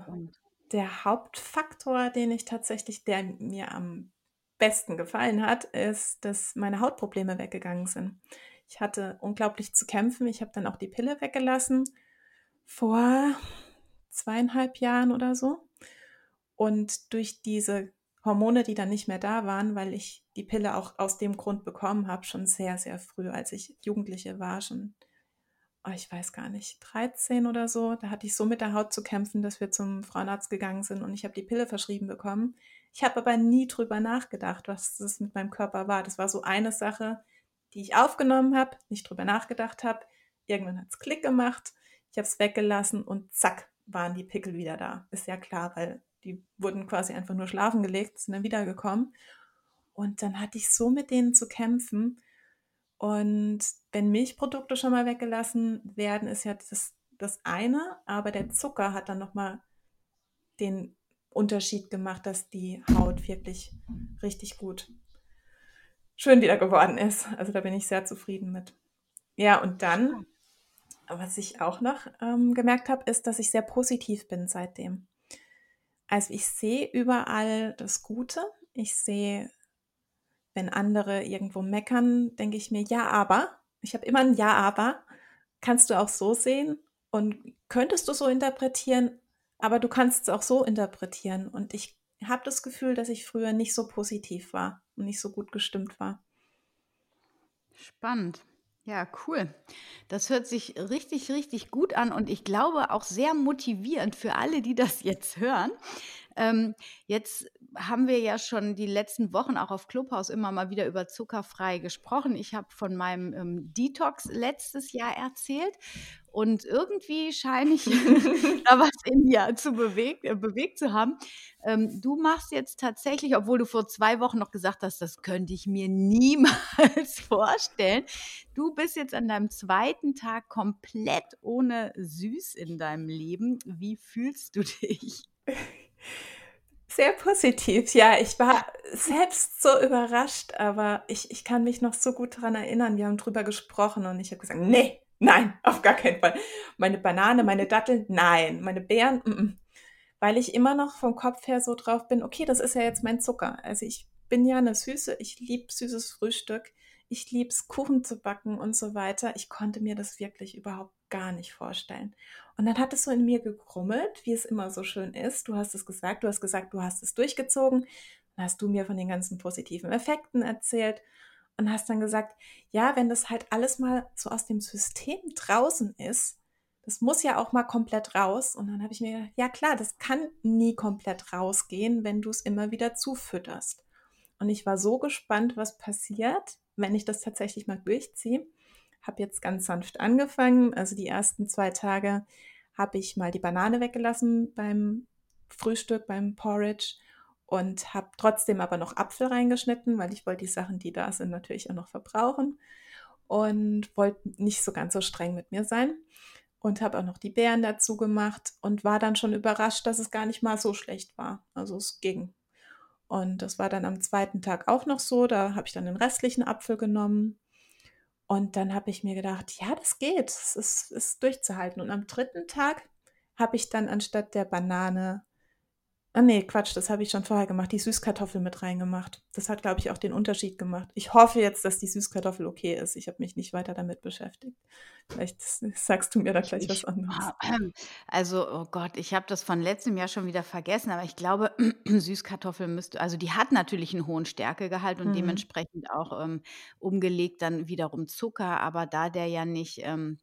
der Hauptfaktor, den ich tatsächlich der mir am besten gefallen hat, ist, dass meine Hautprobleme weggegangen sind. Ich hatte unglaublich zu kämpfen. Ich habe dann auch die Pille weggelassen vor 2 1/2 Jahren oder so. Und durch diese Hormone, die dann nicht mehr da waren, weil ich die Pille auch aus dem Grund bekommen habe, schon sehr, sehr früh, als ich Jugendliche war, schon oh, ich weiß gar nicht, 13 oder so, da hatte ich so mit der Haut zu kämpfen, dass wir zum Frauenarzt gegangen sind und ich habe die Pille verschrieben bekommen. Ich habe aber nie drüber nachgedacht, was das mit meinem Körper war. Das war so eine Sache, die ich aufgenommen habe, nicht drüber nachgedacht habe. Irgendwann hat's Klick gemacht. Ich habe es weggelassen und zack, waren die Pickel wieder da. Ist ja klar, weil die wurden quasi einfach nur schlafen gelegt, sind dann wiedergekommen. Und dann hatte ich so mit denen zu kämpfen. Und wenn Milchprodukte schon mal weggelassen werden, ist ja das, das eine, aber der Zucker hat dann nochmal den Unterschied gemacht, dass die Haut wirklich richtig gut schön wieder geworden ist. Also da bin ich sehr zufrieden mit. Ja, und dann, was ich auch noch ähm, gemerkt habe, ist, dass ich sehr positiv bin seitdem. Also ich sehe überall das Gute. Ich sehe, wenn andere irgendwo meckern, denke ich mir, ja, aber. Ich habe immer ein Ja, aber. Kannst du auch so sehen und könntest du so interpretieren, aber du kannst es auch so interpretieren. Und ich habe das Gefühl, dass ich früher nicht so positiv war und nicht so gut gestimmt war. Spannend. Ja, cool. Das hört sich richtig, richtig gut an und ich glaube auch sehr motivierend für alle, die das jetzt hören. Ähm, jetzt haben wir ja schon die letzten Wochen auch auf Clubhouse immer mal wieder über zuckerfrei gesprochen. Ich habe von meinem ähm, Detox letztes Jahr erzählt und irgendwie scheine ich (laughs) da was in dir zu bewegt, äh, bewegt zu haben. Ähm, du machst jetzt tatsächlich, obwohl du vor zwei Wochen noch gesagt hast, das könnte ich mir niemals (laughs) vorstellen. Du bist jetzt an deinem zweiten Tag komplett ohne Süß in deinem Leben. Wie fühlst du dich? Sehr positiv, ja. Ich war selbst so überrascht, aber ich, ich kann mich noch so gut daran erinnern. Wir haben drüber gesprochen und ich habe gesagt, nee, nein, auf gar keinen Fall. Meine Banane, meine Datteln, nein. Meine Beeren, m -m. weil ich immer noch vom Kopf her so drauf bin, okay, das ist ja jetzt mein Zucker. Also ich bin ja eine Süße, ich liebe süßes Frühstück ich liebe es, Kuchen zu backen und so weiter. Ich konnte mir das wirklich überhaupt gar nicht vorstellen. Und dann hat es so in mir gegrummelt, wie es immer so schön ist. Du hast es gesagt, du hast gesagt, du hast es durchgezogen. Dann hast du mir von den ganzen positiven Effekten erzählt und hast dann gesagt, ja, wenn das halt alles mal so aus dem System draußen ist, das muss ja auch mal komplett raus. Und dann habe ich mir gedacht, ja klar, das kann nie komplett rausgehen, wenn du es immer wieder zufütterst. Und ich war so gespannt, was passiert, wenn ich das tatsächlich mal durchziehe. Habe jetzt ganz sanft angefangen. Also die ersten zwei Tage habe ich mal die Banane weggelassen beim Frühstück, beim Porridge und habe trotzdem aber noch Apfel reingeschnitten, weil ich wollte die Sachen, die da sind, natürlich auch noch verbrauchen und wollte nicht so ganz so streng mit mir sein und habe auch noch die Beeren dazu gemacht und war dann schon überrascht, dass es gar nicht mal so schlecht war. Also es ging. Und das war dann am zweiten Tag auch noch so. Da habe ich dann den restlichen Apfel genommen. Und dann habe ich mir gedacht, ja, das geht, es ist, ist durchzuhalten. Und am dritten Tag habe ich dann anstatt der Banane Ah nee, Quatsch, das habe ich schon vorher gemacht. Die Süßkartoffel mit reingemacht. Das hat, glaube ich, auch den Unterschied gemacht. Ich hoffe jetzt, dass die Süßkartoffel okay ist. Ich habe mich nicht weiter damit beschäftigt. Vielleicht sagst du mir da gleich was anderes. Also, oh Gott, ich habe das von letztem Jahr schon wieder vergessen, aber ich glaube, (clears throat) Süßkartoffel müsste, also die hat natürlich einen hohen Stärkegehalt und mhm. dementsprechend auch ähm, umgelegt dann wiederum Zucker, aber da der ja nicht ähm,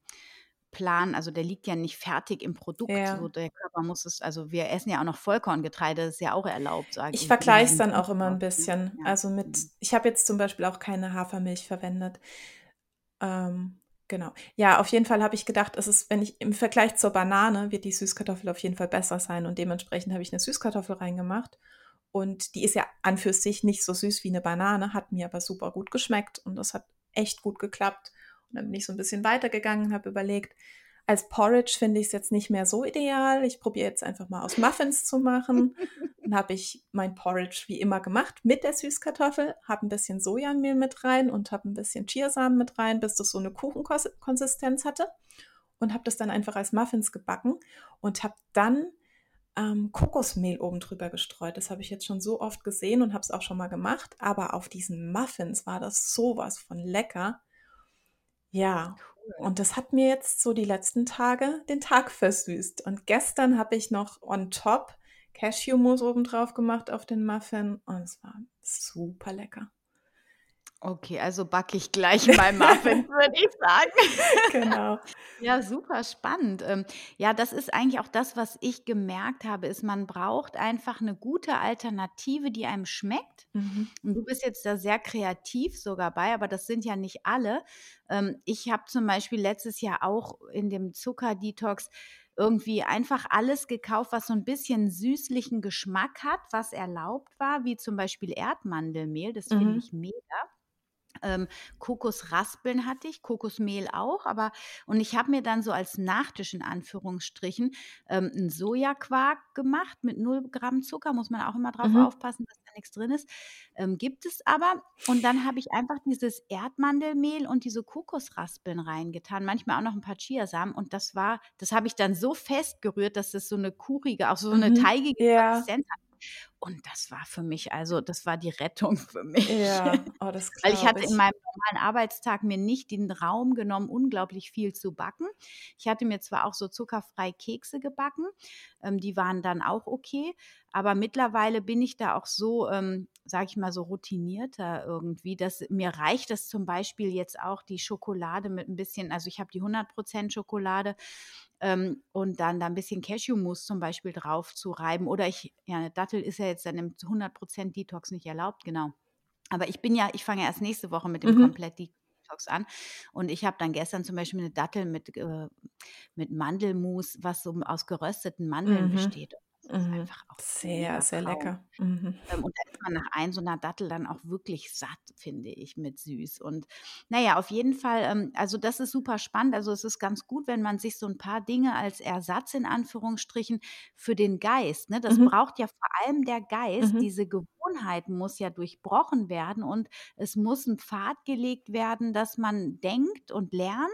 Plan, also der liegt ja nicht fertig im Produkt. Ja. So der Körper muss es, also wir essen ja auch noch Vollkorngetreide, das ist ja auch erlaubt, sage ich. Ich vergleiche es dann auch immer ein ne? bisschen. Ja. Also mit, mhm. ich habe jetzt zum Beispiel auch keine Hafermilch verwendet. Ähm, genau. Ja, auf jeden Fall habe ich gedacht, es ist, wenn ich im Vergleich zur Banane wird die Süßkartoffel auf jeden Fall besser sein und dementsprechend habe ich eine Süßkartoffel reingemacht. Und die ist ja an für sich nicht so süß wie eine Banane, hat mir aber super gut geschmeckt und das hat echt gut geklappt. Und dann bin ich so ein bisschen weitergegangen und habe überlegt, als Porridge finde ich es jetzt nicht mehr so ideal. Ich probiere jetzt einfach mal aus Muffins zu machen. (laughs) Dann habe ich mein Porridge wie immer gemacht mit der Süßkartoffel, habe ein bisschen Sojamehl mit rein und habe ein bisschen Chiasamen mit rein, bis das so eine Kuchenkonsistenz hatte. Und habe das dann einfach als Muffins gebacken und habe dann ähm, Kokosmehl oben drüber gestreut. Das habe ich jetzt schon so oft gesehen und habe es auch schon mal gemacht. Aber auf diesen Muffins war das sowas von lecker. Ja, und das hat mir jetzt so die letzten Tage den Tag versüßt. Und gestern habe ich noch on top Cashewmus oben drauf gemacht auf den Muffin und es war super lecker. Okay, also backe ich gleich mal Muffins, (laughs) würde ich sagen. Genau. Ja, super spannend. Ähm, ja, das ist eigentlich auch das, was ich gemerkt habe, ist, man braucht einfach eine gute Alternative, die einem schmeckt. Mhm. Und du bist jetzt da sehr kreativ sogar bei, aber das sind ja nicht alle. Ähm, ich habe zum Beispiel letztes Jahr auch in dem Zuckerdetox irgendwie einfach alles gekauft, was so ein bisschen süßlichen Geschmack hat, was erlaubt war, wie zum Beispiel Erdmandelmehl. Das finde Mhm. ich mega. Ähm, Kokosraspeln hatte ich, Kokosmehl auch, aber und ich habe mir dann so als Nachtisch in Anführungsstrichen ähm, 'n Sojaquark gemacht mit null Gramm Zucker, muss man auch immer drauf Mhm. aufpassen, dass da nichts drin ist. Ähm, gibt es aber. Und dann habe ich einfach dieses Erdmandelmehl und diese Kokosraspeln reingetan, manchmal auch noch ein paar Chiasamen und das war das habe ich dann so fest gerührt, dass das so eine kurige, auch so eine Mhm. teigige Ja. Konsistenz hat. Und das war für mich also, das war die Rettung (laughs) für mich. Ja. Oh, das Weil ich hatte in ich. meinem normalen Arbeitstag mir nicht den Raum genommen, unglaublich viel zu backen. Ich hatte mir zwar auch so zuckerfrei Kekse gebacken, ähm, die waren dann auch okay, aber mittlerweile bin ich da auch so, ähm, sage ich mal, so routinierter irgendwie, dass mir reicht es zum Beispiel jetzt auch die Schokolade mit ein bisschen also, ich habe die 100% Schokolade, ähm, und dann da ein bisschen Cashewmus zum Beispiel drauf zu reiben oder ich ja, 'ne Dattel ist ja jetzt dann im 100% Detox nicht erlaubt, genau. Aber ich bin ja ich fange ja erst nächste Woche mit dem Mhm. Komplett-Detox an und ich habe dann gestern zum Beispiel eine Dattel mit, äh mit Mandelmus, was so aus gerösteten Mandeln Mhm. besteht. Ist Mhm. einfach auch Sehr, mega sehr Traum. lecker. Mhm. Ähm, und da ist man nach ein so 'ner Dattel dann auch wirklich satt, finde ich, mit süß. Und na ja, auf jeden Fall, ähm also, das ist super spannend. Also, es ist ganz gut, wenn man sich so 'n paar Dinge als Ersatz in Anführungsstrichen für den Geist, ne? Das Mhm. braucht ja vor allem der Geist. Mhm. Diese Gewohnheit muss ja durchbrochen werden und es muss 'n Pfad gelegt werden, dass man denkt und lernt: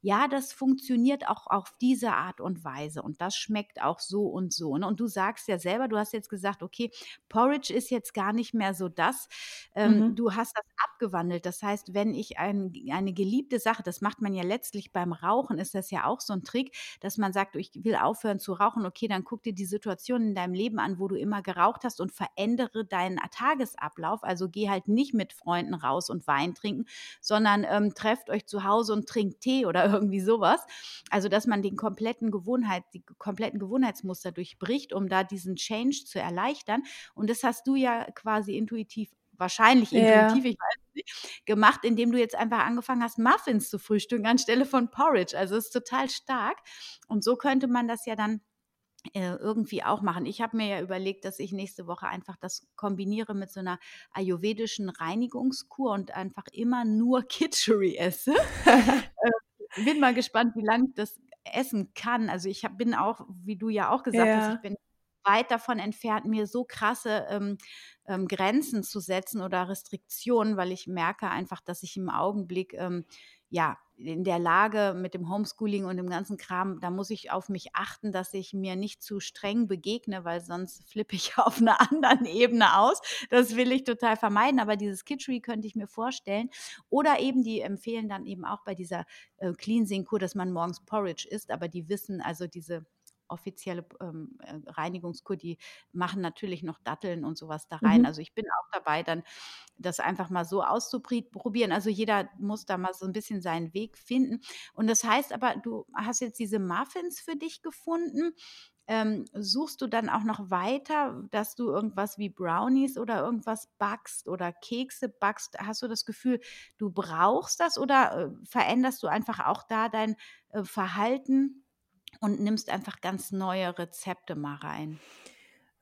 „Ja, das funktioniert auch auf diese Art und Weise und das schmeckt auch so und so“, ne? Und du sagst ja selber du hast jetzt gesagt: „Okay, Porridge ist jetzt gar nicht mehr so das. Ähm, Mhm. du hast das abgewandelt. Das heißt, wenn ich ein, eine geliebte Sache, das macht man ja letztlich beim Rauchen, ist das ja auch so ein Trick, dass man sagt, ich will aufhören zu rauchen. Okay, dann guck dir die Situation in deinem Leben an, wo du immer geraucht hast und verändere deinen Tagesablauf. Also geh halt nicht mit Freunden raus und Wein trinken, sondern ähm, trefft euch zu Hause und trinkt Tee oder (laughs) irgendwie sowas. Also, dass man den kompletten Gewohnheit, die kompletten Gewohnheitsmuster durchbricht, um da diesen Change zu erleichtern. Und das hast du ja quasi intuitiv wahrscheinlich intuitiv, Ja. ich weiß nicht, gemacht, indem du jetzt einfach angefangen hast, Muffins zu frühstücken anstelle von Porridge. Also, es ist total stark. Und so könnte man das ja dann irgendwie auch machen. Ich habe mir ja überlegt, dass ich nächste Woche einfach das kombiniere mit so einer ayurvedischen Reinigungskur und einfach immer nur (laughs) Kitchery esse. (laughs) Äh, bin mal gespannt, wie lange ich das essen kann. Also, ich habe bin auch, wie du ja auch gesagt hast, ich Ja. bin weit davon entfernt, mir so krasse, ähm, ähm, Grenzen zu setzen oder Restriktionen, weil ich merke einfach, dass ich im Augenblick, ähm, ja, in der Lage mit dem Homeschooling und dem ganzen Kram, da muss ich auf mich achten, dass ich mir nicht zu streng begegne, weil sonst flippe ich (laughs) auf einer anderen Ebene aus. Das will ich total vermeiden, aber dieses Kitchery könnte ich mir vorstellen. Oder eben, die empfehlen dann eben auch bei dieser äh, Cleansing-Kur, dass man morgens Porridge isst, aber die wissen, also diese offizielle ähm, äh, Reinigungskur, die machen natürlich noch Datteln und sowas da rein. Mhm. Also ich bin auch dabei, dann das einfach mal so auszuprobieren. Also jeder muss da mal so ein bisschen seinen Weg finden. Und das heißt aber, du hast jetzt diese Muffins für dich gefunden. Ähm, suchst du dann auch noch weiter, dass du irgendwas wie Brownies oder irgendwas backst oder Kekse backst? Hast du das Gefühl, du brauchst das oder äh, veränderst du einfach auch da dein äh, Verhalten und nimmst einfach ganz neue Rezepte mal rein?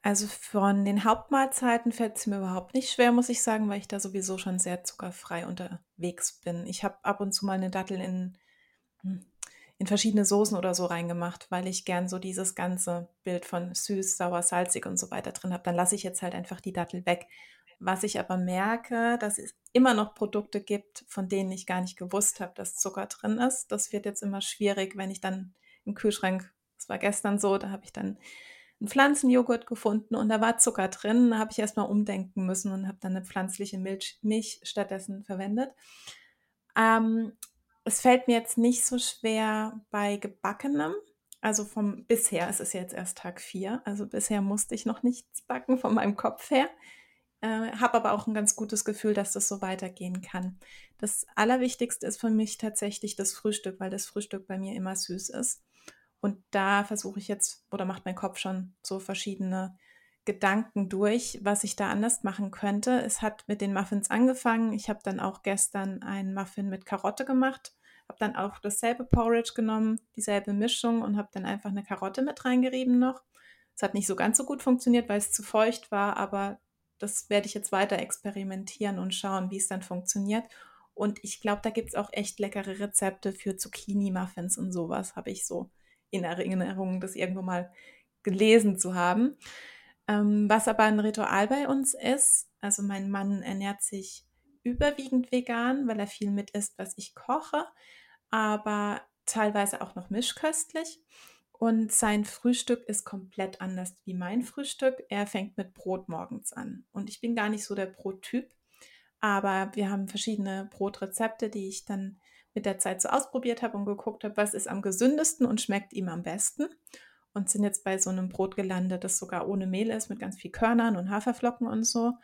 Also, von den Hauptmahlzeiten fällt es mir überhaupt nicht schwer, muss ich sagen, weil ich da sowieso schon sehr zuckerfrei unterwegs bin. Ich habe ab und zu mal eine Dattel in hm, in verschiedene Soßen oder so reingemacht, weil ich gern so dieses ganze Bild von süß, sauer, salzig und so weiter drin habe. Dann lasse ich jetzt halt einfach die Dattel weg. Was ich aber merke, dass es immer noch Produkte gibt, von denen ich gar nicht gewusst habe, dass Zucker drin ist. Das wird jetzt immer schwierig, wenn ich dann im Kühlschrank das war gestern so, da habe ich dann 'n Pflanzenjoghurt gefunden und da war Zucker drin. Da habe ich erst mal umdenken müssen und habe dann 'ne pflanzliche Milch Milch stattdessen verwendet. Ähm, es fällt mir jetzt nicht so schwer bei Gebackenem. Also, vom bisher es ist jetzt erst Tag 4, also bisher musste ich noch nichts backen von meinem Kopf her. äh, habe aber auch ein ganz gutes Gefühl, dass das so weitergehen kann. Das Allerwichtigste ist für mich tatsächlich das Frühstück, weil das Frühstück bei mir immer süß ist. Und da versuche ich jetzt, oder macht mein Kopf schon so verschiedene Gedanken durch, was ich da anders machen könnte. Es hat mit den Muffins angefangen. Ich habe dann auch gestern einen Muffin mit Karotte gemacht, habe dann auch dasselbe Porridge genommen, dieselbe Mischung und habe dann einfach eine Karotte mit reingerieben noch. Es hat nicht so ganz so gut funktioniert, weil es zu feucht war, aber das werde ich jetzt weiter experimentieren und schauen, wie es dann funktioniert. Und ich glaube, da gibt es auch echt leckere Rezepte für Zucchini-Muffins und sowas, habe ich so in Erinnerung, das irgendwo mal gelesen zu haben. Ähm, was aber ein Ritual bei uns ist, also mein Mann ernährt sich überwiegend vegan, weil er viel mit isst, was ich koche, aber teilweise auch noch mischköstlich. Und sein Frühstück ist komplett anders wie mein Frühstück. Er fängt mit Brot morgens an. Und ich bin gar nicht so der Brottyp, aber wir haben verschiedene Brotrezepte, die ich dann mit der Zeit so ausprobiert habe und geguckt habe, was ist am gesündesten und schmeckt ihm am besten. Und sind jetzt bei so einem Brot gelandet, das sogar ohne Mehl ist, mit ganz viel Körnern und Haferflocken und so.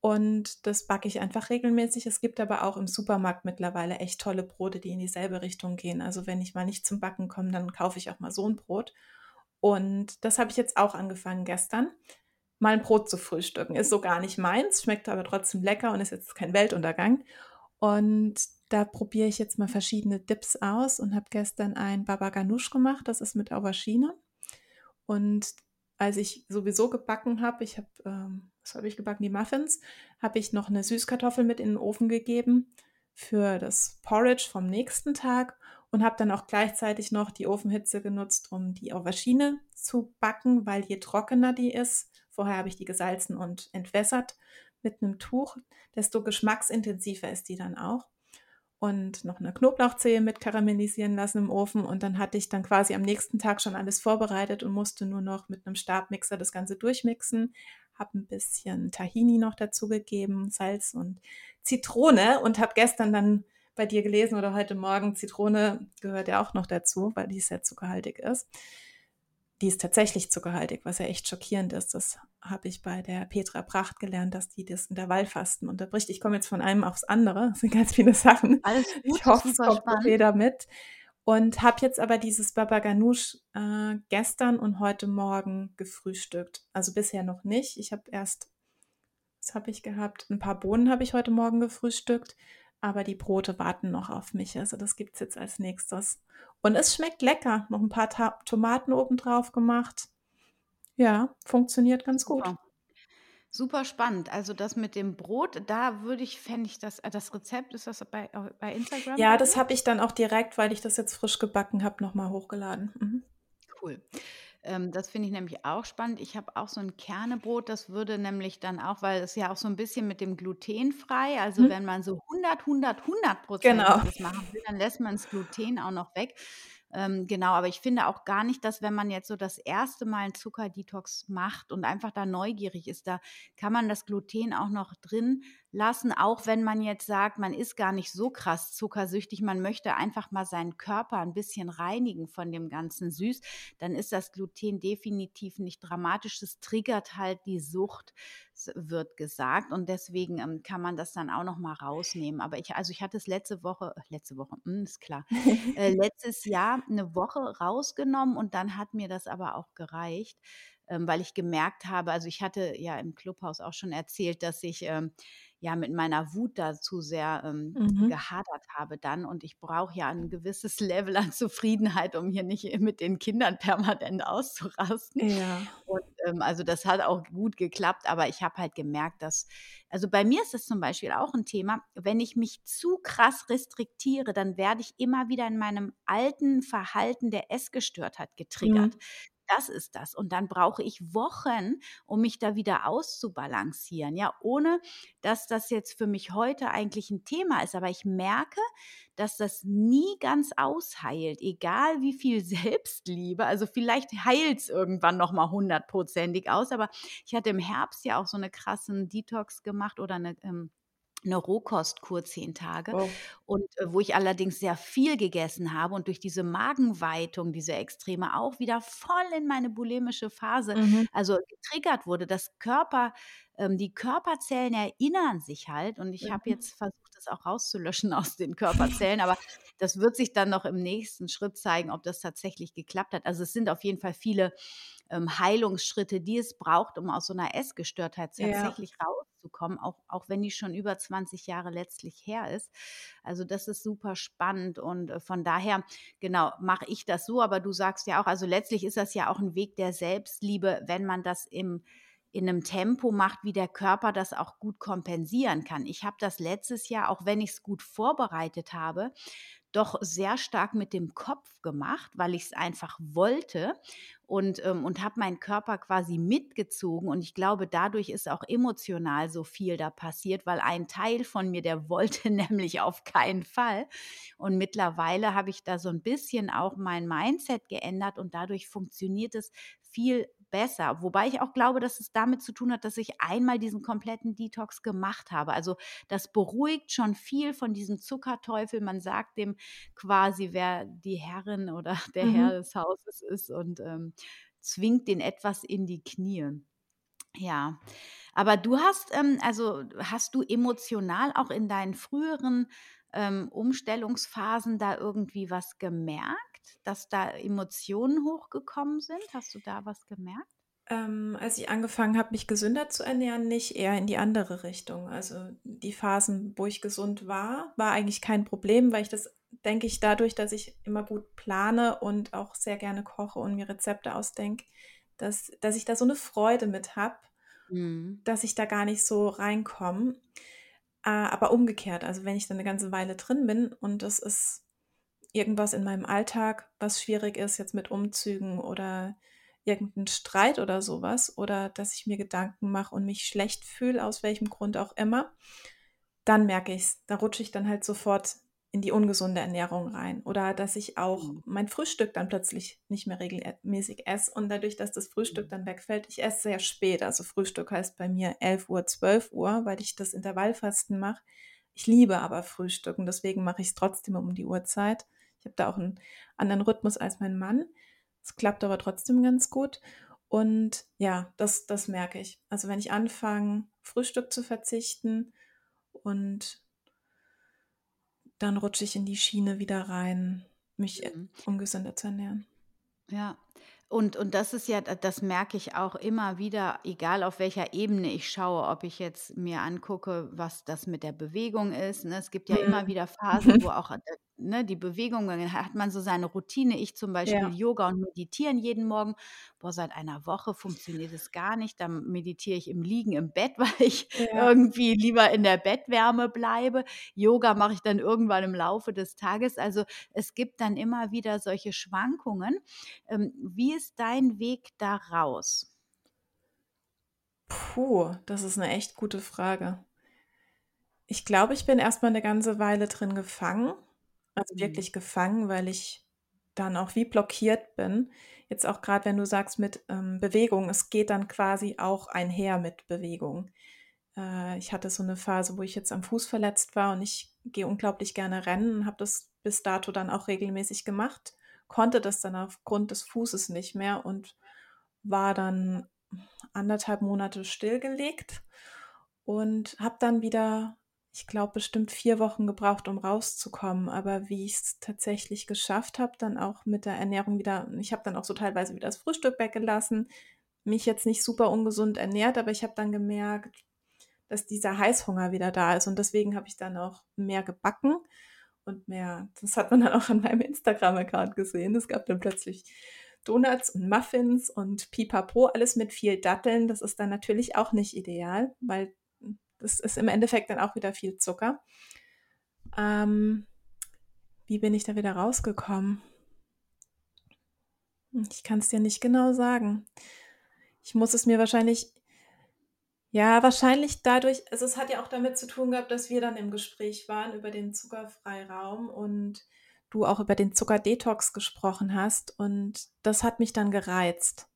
Und das backe ich einfach regelmäßig. Es gibt aber auch im Supermarkt mittlerweile echt tolle Brote, die in dieselbe Richtung gehen. Also wenn ich mal nicht zum Backen komme, dann kaufe ich auch mal so ein Brot. Und das habe ich jetzt auch angefangen gestern. Mal ein Brot zu frühstücken. Ist so gar nicht meins, schmeckt aber trotzdem lecker und ist jetzt kein Weltuntergang. Und da probiere ich jetzt mal verschiedene Dips aus und habe gestern ein Baba Ganoush gemacht. Das ist mit Aubergine. Und als ich sowieso gebacken habe, ich habe ähm, was habe ich gebacken? Die Muffins, habe ich noch eine Süßkartoffel mit in den Ofen gegeben für das Porridge vom nächsten Tag und habe dann auch gleichzeitig noch die Ofenhitze genutzt, um die Aubergine zu backen, weil je trockener die ist, vorher habe ich die gesalzen und entwässert mit einem Tuch, desto geschmacksintensiver ist die dann auch und noch eine Knoblauchzehe mit karamellisieren lassen im Ofen. Und dann hatte ich dann quasi am nächsten Tag schon alles vorbereitet und musste nur noch mit einem Stabmixer das Ganze durchmixen. Habe ein bisschen Tahini noch dazu gegeben, Salz und Zitrone und habe gestern dann bei dir gelesen oder heute Morgen, Zitrone gehört ja auch noch dazu, weil die sehr zuckerhaltig ist die ist tatsächlich zuckerhaltig, was ja echt schockierend ist. Das habe ich bei der Petra Pracht gelernt, dass die das Intervallfasten unterbricht. Ich komme jetzt von einem aufs andere. Das sind ganz viele Sachen. Alles gut, ich hoffe, es kommt jeder mit. Und habe jetzt aber dieses Baba Ganoush äh, gestern und heute Morgen gefrühstückt. Also bisher noch nicht. Ich habe erst, was habe ich gehabt? Ein paar Bohnen habe ich heute Morgen gefrühstückt. Aber die Brote warten noch auf mich. Also das gibt es jetzt als nächstes. Und es schmeckt lecker. Noch ein paar Ta Tomaten obendrauf gemacht. Ja, funktioniert ganz gut. Super. Super spannend. Also das mit dem Brot, da würde ich, fände ich das, äh, das Rezept, ist das bei, äh, bei Instagram? Ja, das habe ich dann auch direkt, weil ich das jetzt frisch gebacken habe, nochmal hochgeladen. Mhm. Cool. Ähm, das finde ich nämlich auch spannend. Ich habe auch so ein Kernebrot, das würde nämlich dann auch, weil es ja auch so ein bisschen mit dem glutenfrei, also Mhm. wenn man so 100, 100, 100% Genau. das machen will, dann lässt man das Gluten auch noch weg. Ähm, genau, aber ich finde auch gar nicht, dass wenn man jetzt so das erste Mal einen Zuckerdetox macht und einfach da neugierig ist, da kann man das Gluten auch noch drin lassen, auch wenn man jetzt sagt, man ist gar nicht so krass zuckersüchtig, man möchte einfach mal seinen Körper ein bisschen reinigen von dem ganzen Süß, dann ist das Gluten definitiv nicht dramatisch. Es triggert halt die Sucht, wird gesagt und deswegen ähm, kann man das dann auch noch mal rausnehmen. Aber ich, also ich hatte es letzte Woche, äh, letzte Woche, mh, hm, ist klar, äh, (laughs) letztes Jahr eine Woche rausgenommen und dann hat mir das aber auch gereicht ähm, weil ich gemerkt habe, also ich hatte ja im Clubhaus auch schon erzählt, dass ich ähm, ja mit meiner Wut da zu sehr ähm, mhm. gehadert habe dann. Und ich brauche ja ein gewisses (laughs) Level an Zufriedenheit, um hier nicht mit den Kindern permanent auszurasten. Ja. Und ähm, also das hat auch gut geklappt, aber ich habe halt gemerkt, dass, also bei mir ist das zum Beispiel auch ein Thema, wenn ich mich zu krass restriktiere, dann werde ich immer wieder in meinem alten Verhalten der Essgestörtheit getriggert. Mhm das ist das. Und dann brauche ich Wochen, um mich da wieder auszubalancieren. Ja, ohne dass das jetzt für mich heute eigentlich ein Thema ist. Aber ich merke, dass das nie ganz ausheilt, egal wie viel (laughs) Selbstliebe. Also vielleicht heilt es irgendwann nochmal hundertprozentig aus. Aber ich hatte im Herbst ja auch so eine krassen Detox gemacht oder eine ähm, eine Rohkostkur zehn Tage Oh. und äh, wo ich allerdings sehr viel gegessen habe und durch diese Magenweitung, diese Extreme auch wieder voll in meine bulimische Phase, Mhm. also getriggert wurde. Das Körper, ähm, die Körperzellen erinnern sich halt und ich habe Mhm. jetzt versucht, das auch rauszulöschen (laughs) aus den (laughs) Körperzellen, aber das wird sich dann noch im nächsten Schritt zeigen, ob das tatsächlich geklappt hat. Also es sind auf jeden Fall viele ähm, Heilungsschritte, die es braucht, um aus so einer Essgestörtheit Ja. Tatsächlich rauszukommen, auch, auch wenn die schon über 20 Jahre letztlich her ist. Also das ist super spannend und äh, von daher, genau, mache ich das so, aber du sagst ja auch, also letztlich ist das ja auch ein Weg der Selbstliebe, wenn man das im in einem Tempo macht, wie der Körper das auch gut kompensieren kann. Ich habe das letztes Jahr, auch wenn ich es gut vorbereitet habe, doch sehr stark mit dem Kopf gemacht, weil ich es einfach wollte und, ähm, und habe meinen Körper quasi mitgezogen. Und ich glaube, dadurch ist auch emotional so viel da passiert, weil ein Teil von mir, der wollte (laughs) nämlich auf keinen Fall. Und mittlerweile habe ich da so ein bisschen auch mein Mindset geändert und dadurch funktioniert es viel besser. Wobei ich auch glaube, dass es damit zu tun hat, dass ich einmal diesen kompletten Detox gemacht habe. Also das beruhigt schon viel von diesem Zuckerteufel. Man sagt dem quasi, wer die Herrin oder (laughs) der Herr Mhm. des Hauses ist und ähm, zwingt den etwas in die Knie. Ja, aber du hast, ähm, also hast du emotional auch in deinen früheren ähm, Umstellungsphasen da irgendwie was gemerkt, dass da Emotionen hochgekommen sind? Hast du da was gemerkt? Ähm, als ich angefangen habe, mich gesünder zu ernähren, nicht eher in die andere Richtung. Also die Phasen, wo ich gesund war, war eigentlich kein Problem, weil ich das, denke ich, dadurch, dass ich immer gut plane und auch sehr gerne koche und mir Rezepte ausdenke, dass, dass ich da so eine Freude mit habe, Mhm. dass ich da gar nicht so reinkomme. Äh, aber umgekehrt, also wenn ich dann eine ganze Weile drin bin und es ist irgendwas in meinem Alltag, was schwierig ist, jetzt mit Umzügen oder irgendein Streit oder sowas, oder dass ich mir Gedanken mache und mich schlecht fühle, aus welchem Grund auch immer, dann merke ich's. Da rutsche ich dann halt sofort in die ungesunde Ernährung rein. Oder dass ich auch Mhm. mein Frühstück dann plötzlich nicht mehr regelmäßig esse und dadurch, dass das Frühstück Mhm. dann wegfällt, ich esse sehr spät. Also Frühstück heißt bei mir 11 Uhr, 12 Uhr, weil ich das Intervallfasten mache. Ich liebe aber Frühstücken, deswegen mache ich es trotzdem um die Uhrzeit. Ich habe da auch einen anderen Rhythmus als mein Mann. Es klappt aber trotzdem ganz gut. Und ja, das, das merke ich. Also wenn ich anfange, Frühstück zu verzichten und dann rutsche ich in die Schiene wieder rein, mich äh, Mhm. ungesünder zu ernähren. Ja. Und und das ist ja das merke ich auch immer wieder, egal auf welcher Ebene ich schaue, ob ich jetzt mir angucke, was das mit der Bewegung ist, ne? Es gibt ja immer Mhm. wieder Phasen, wo auch, äh, ne, die Bewegung dann hat man so seine Routine. Ich zum Beispiel Ja, Yoga und Meditieren jeden Morgen. Boah, seit einer Woche funktioniert es gar nicht. Dann meditiere ich im Liegen im Bett, (laughs) weil ich ja. irgendwie lieber in der Bettwärme bleibe. Yoga mache ich dann irgendwann im Laufe des Tages. Also, es gibt dann immer wieder solche Schwankungen. Ähm, wie ist dein Weg da raus? Puh, das ist eine echt gute Frage. Ich glaube, ich bin erst mal 'ne ganze Weile drin gefangen, also Mhm. wirklich gefangen, weil ich dann auch wie blockiert bin. Jetzt auch grad, wenn du sagst mit, ähm, Bewegung, es geht dann quasi auch einher mit Bewegung. Äh, ich hatte so 'ne Phase, wo ich jetzt am Fuß verletzt war und ich gehe unglaublich gerne rennen und habe das bis dato dann auch regelmäßig gemacht, konnte das dann aufgrund des Fußes nicht mehr und war dann anderthalb Monate stillgelegt und habe dann wieder, ich glaube, bestimmt 4 Wochen gebraucht, um rauszukommen. Aber wie ich es tatsächlich geschafft habe, dann auch mit der Ernährung wieder ich habe dann auch so teilweise wieder das Frühstück weggelassen, mich jetzt nicht super ungesund ernährt, aber ich habe dann gemerkt, dass dieser Heißhunger wieder da ist und deswegen habe ich dann auch mehr gebacken und mehr das hat man dann auch an meinem Instagram-Account gesehen. Es gab dann plötzlich Donuts und Muffins und Pipapo, alles mit viel Datteln. Das ist dann natürlich auch nicht ideal, weil das ist im Endeffekt dann auch wieder viel Zucker. Ähm, wie bin ich da wieder rausgekommen? Hm, ich kann es dir nicht genau sagen. Ich muss es mir wahrscheinlich ja, wahrscheinlich dadurch also, es hat ja auch damit zu tun gehabt, dass wir dann im Gespräch waren über den Zuckerfreiraum und du auch über den Zuckerdetox gesprochen hast und das hat mich dann gereizt.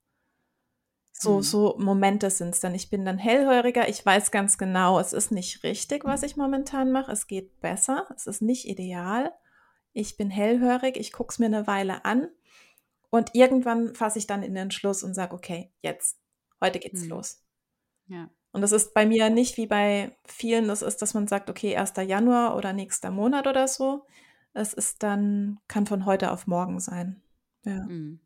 So, mhm. so Momente sind es dann. Ich bin dann hellhöriger. Ich weiß ganz genau, es ist nicht richtig, was ich momentan mache. Es geht besser. Es ist nicht ideal. Ich bin hellhörig. Ich gucke es mir eine Weile an. Und irgendwann fasse ich dann in den Schluss und sage, okay, jetzt, heute geht's mhm. los. Ja. Und das ist bei mir nicht wie bei vielen, das ist, dass man sagt, okay, 1. Januar oder nächster Monat oder so. Es ist dann, kann von heute auf morgen sein. Ja. Mhm.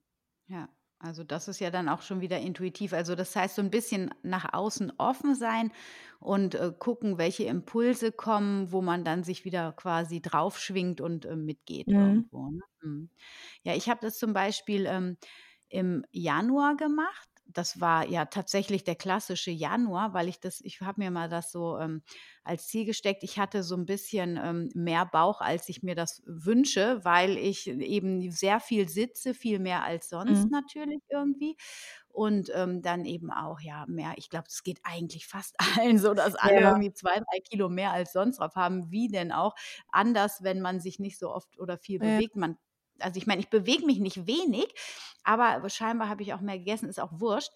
Ja. Also das ist ja dann auch schon wieder intuitiv. Also das heißt, so ein bisschen nach außen offen sein und äh, gucken, welche Impulse kommen, wo man dann sich wieder quasi draufschwingt und äh, mitgeht mhm. irgendwo. Ne? Mhm. Ja, ich habe das zum Beispiel ähm, im Januar gemacht das war ja tatsächlich der klassische Januar, weil ich das, ich habe mir mal das so ähm, als Ziel gesteckt. Ich hatte so ein bisschen ähm, mehr Bauch, als ich mir das wünsche, weil ich eben sehr viel sitze, viel mehr als sonst mhm. natürlich irgendwie. Und ähm, dann eben auch, ja, mehr, ich glaube, es geht eigentlich fast (laughs) allen so, dass alle ja. irgendwie zwei, drei Kilo mehr als sonst drauf haben. Wie denn auch anders, wenn man sich nicht so oft oder viel ja. bewegt. Man also ich meine, ich bewege mich nicht wenig, aber scheinbar habe ich auch mehr gegessen, ist auch wurscht.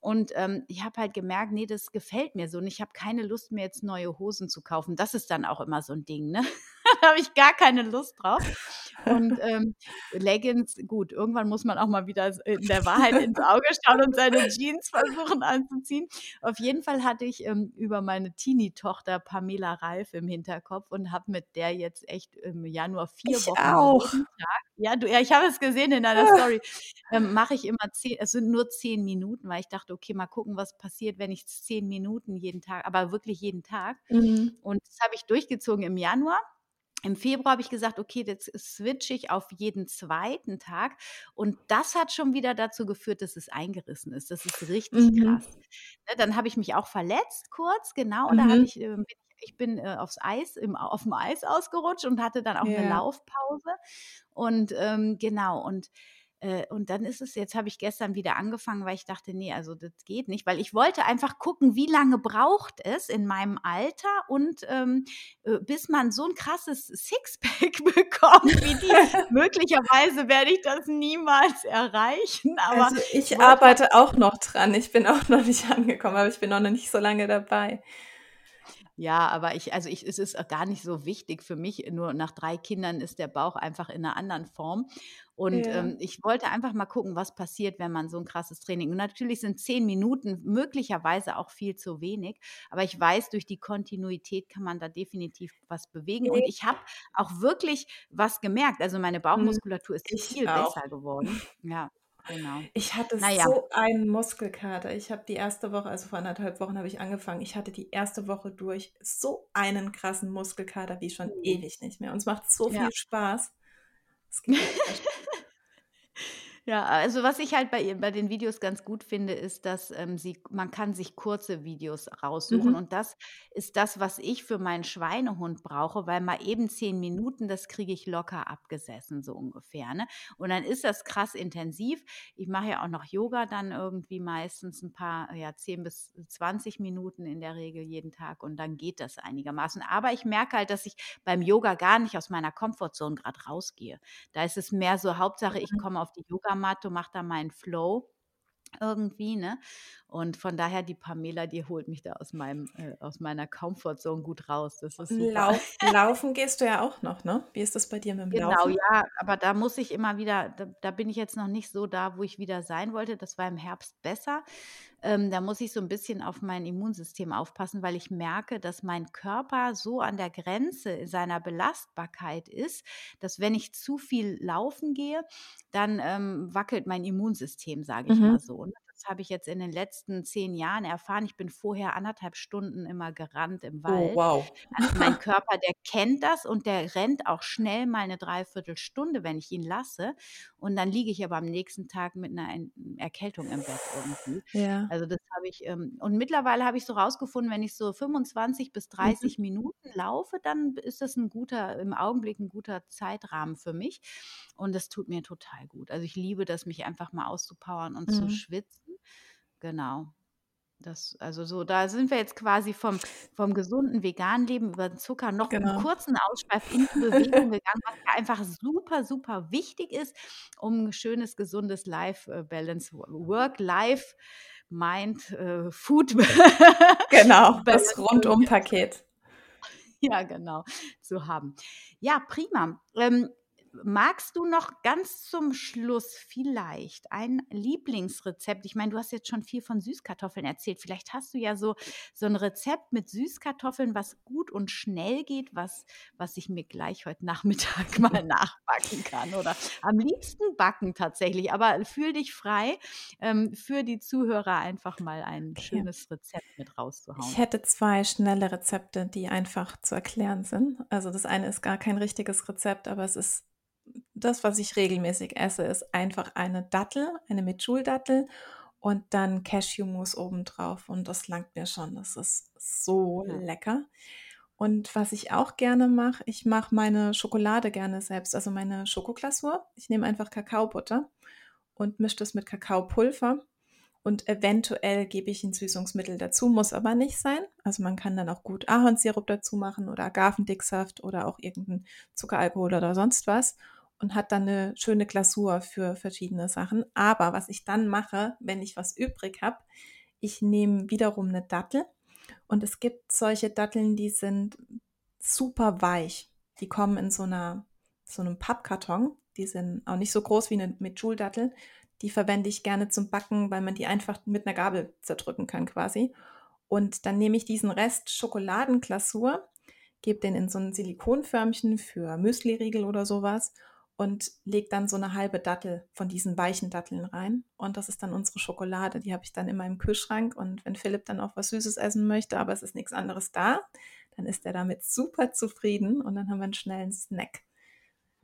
Und ähm, ich habe halt gemerkt, nee, das gefällt mir so und ich habe keine Lust mehr, jetzt neue Hosen zu kaufen. Das ist dann auch immer so ein Ding, ne? (laughs) da habe ich gar keine Lust drauf. Und (laughs) ähm, Leggings, gut, irgendwann muss man auch mal wieder in der Wahrheit ins Auge schauen und seine Jeans versuchen anzuziehen. Auf jeden Fall hatte ich ähm, über meine Teenie-Tochter Pamela Reif im Hinterkopf und habe mit der jetzt echt im Januar vier ich Wochen auch. ja, du, ja, ich habe es gesehen in deiner ah. Story. Ähm, Mache ich immer zehn, es sind nur zehn Minuten, weil ich dachte, okay, mal gucken, was passiert, wenn ich zehn Minuten jeden Tag, aber wirklich jeden Tag. Mhm. Und das habe ich durchgezogen im Januar. Im Februar habe ich gesagt, okay, jetzt switche ich auf jeden zweiten Tag. Und das hat schon wieder dazu geführt, dass es eingerissen ist. Das ist richtig mhm. krass. Ne, dann habe ich mich auch verletzt kurz, genau. Und mhm. da habe ich, äh, ich bin äh, aufs Eis, im, auf dem Eis ausgerutscht und hatte dann auch ja. eine Laufpause. Und ähm, genau, und äh, und dann ist es, jetzt habe ich gestern wieder angefangen, weil ich dachte, nee, also das geht nicht, weil ich wollte einfach gucken, wie lange braucht es in meinem Alter und ähm, äh, bis man so ein krasses Sixpack (laughs) bekommt wie die. (laughs) Möglicherweise werde ich das niemals erreichen. Aber also ich arbeite auch noch dran. Ich bin auch noch nicht angekommen, aber ich bin auch noch nicht so lange dabei. Ja, aber ich, also ich, es ist gar nicht so wichtig für mich. Nur nach drei Kindern ist der Bauch einfach in einer anderen Form. Und ja. ähm, ich wollte einfach mal gucken, was passiert, wenn man so ein krasses Training. Und natürlich sind zehn Minuten möglicherweise auch viel zu wenig. Aber ich weiß, durch die Kontinuität kann man da definitiv was bewegen. Und ich habe auch wirklich was gemerkt. Also meine mhm. Bauchmuskulatur ist viel auch. besser geworden. Ja. Genau. Ich hatte naja. so einen Muskelkater. Ich habe die erste Woche, also vor anderthalb Wochen habe ich angefangen. Ich hatte die erste Woche durch so einen krassen Muskelkater wie schon mhm. ewig nicht mehr. Und es macht so ja. viel Spaß. Es geht (laughs) Ja, also was ich halt bei bei den Videos ganz gut finde, ist, dass, ähm, sie man kann sich kurze Videos raussuchen Mhm. und das ist das, was ich für meinen Schweinehund brauche, weil mal eben zehn Minuten, das kriege ich locker abgesessen, so ungefähr, ne? Und dann ist das krass intensiv. Ich mache ja auch noch Yoga dann irgendwie meistens ein paar, ja, 10 bis 20 Minuten in der Regel jeden Tag und dann geht das einigermaßen. Aber ich merke halt, dass ich beim Yoga gar nicht aus meiner Komfortzone gerade rausgehe. Da ist es mehr so Hauptsache, ich mhm. komme auf die Yoga Yoga-Matte, mache da meinen Flow irgendwie, ne? Und von daher die Pamela, die holt mich da aus meinem äh, aus meiner Comfortzone gut raus. Das ist Lauf, laufen gehst du ja auch noch, ne? Wie ist das bei dir mit dem genau, Laufen? Genau, ja, aber da muss ich immer wieder, da, da, bin ich jetzt noch nicht so da, wo ich wieder sein wollte. Das war im Herbst besser. Ähm, da muss ich so ein bisschen auf mein Immunsystem aufpassen, weil ich merke, dass mein Körper so an der Grenze seiner Belastbarkeit ist, dass wenn ich zu viel laufen gehe, dann ähm, wackelt mein Immunsystem, sage ich mhm. mal so. Ne? Habe ich jetzt in den letzten zehn Jahren erfahren. Ich bin vorher anderthalb Stunden immer gerannt im oh, Wald. Oh, wow. Also mein (laughs) Körper, der kennt das und der rennt auch schnell mal eine Dreiviertelstunde, wenn ich ihn lasse. Und dann liege ich aber am nächsten Tag mit einer Erkältung im Bett irgendwie. Ja. Also das habe ich, ähm, und mittlerweile habe ich so rausgefunden, wenn ich so 25 bis 30 mhm. Minuten laufe, dann ist das ein guter, im Augenblick ein guter Zeitrahmen für mich. Und das tut mir total gut. Also ich liebe das, mich einfach mal auszupowern und mhm. zu schwitzen. Genau. Das, also so, da sind wir jetzt quasi vom, vom gesunden veganen Leben über den Zucker noch genau. einen kurzen Ausschweif in die Bewegung gegangen, was ja einfach super, super wichtig ist, um ein schönes, gesundes Life-Balance, äh, Work-Life Mind, äh, Food. (laughs) genau, das Rundum-Paket. Ja, genau, zu haben. Ja, prima. Ähm, magst du noch ganz zum Schluss vielleicht ein Lieblingsrezept? Ich meine, du hast jetzt schon viel von Süßkartoffeln erzählt. Vielleicht hast du ja so, so ein Rezept mit Süßkartoffeln, was gut und schnell geht, was, was ich mir gleich heute Nachmittag (laughs) mal nachbacken kann. Oder am liebsten backen tatsächlich. Aber fühl dich frei, ähm, für die Zuhörer einfach mal ein schönes Rezept mit rauszuhauen. Ich hätte zwei schnelle Rezepte, die einfach zu erklären sind. Also das eine ist gar kein richtiges Rezept, aber es ist das, was ich regelmäßig esse, ist einfach eine Dattel, eine Mitschuldattel und dann Cashewmus obendrauf. Und das langt mir schon. Das ist so ja. lecker. Und was ich auch gerne mache, ich mache meine Schokolade gerne selbst, also meine Schokoglasur. Ich nehme einfach Kakaobutter und mische das mit Kakaopulver. Und eventuell gebe ich ein Süßungsmittel dazu, muss aber nicht sein. Also man kann dann auch gut Ahornsirup dazu machen oder Agavendicksaft oder auch irgendeinen Zuckeralkohol oder sonst was und hat dann eine schöne Glasur für verschiedene Sachen. Aber was ich dann mache, wenn ich was übrig habe, ich nehme wiederum eine Dattel und es gibt solche Datteln, die sind super weich. Die kommen in so einer so einem Pappkarton. Die sind auch nicht so groß wie eine mit Joule-Dattel. Die verwende ich gerne zum Backen, weil man die einfach mit einer Gabel zerdrücken kann quasi. Und dann nehme ich diesen Rest Schokoladenglasur, gebe den in so ein Silikonförmchen für Müsliriegel oder sowas und lege dann so eine halbe Dattel von diesen weichen Datteln rein. Und das ist dann unsere Schokolade. Die habe ich dann immer im Kühlschrank. Und wenn Philipp dann auch was Süßes essen möchte, aber es ist nichts anderes da, dann ist er damit super zufrieden und dann haben wir einen schnellen Snack.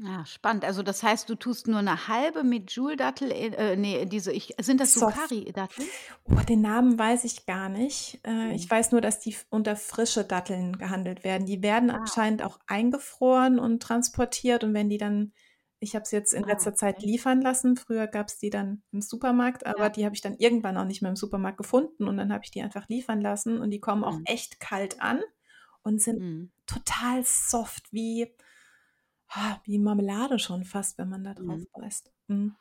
Ja, spannend. Also das heißt, du tust nur eine halbe mit Joule-Dattel, äh, nee, diese, ich, sind das Sukari-Datteln? Oh, den Namen weiß ich gar nicht. Äh, Ich weiß nur, dass die unter frische Datteln gehandelt werden. Die werden ah. anscheinend auch eingefroren und transportiert und wenn die dann ich habe es jetzt in ah, letzter Zeit liefern lassen. Früher gab es die dann im Supermarkt, aber ja. die habe ich dann irgendwann auch nicht mehr im Supermarkt gefunden und dann habe ich die einfach liefern lassen und die kommen mhm. auch echt kalt an und sind mhm. total soft wie, ah, wie Marmelade schon fast, wenn man da drauf mhm. beißt. Mhm.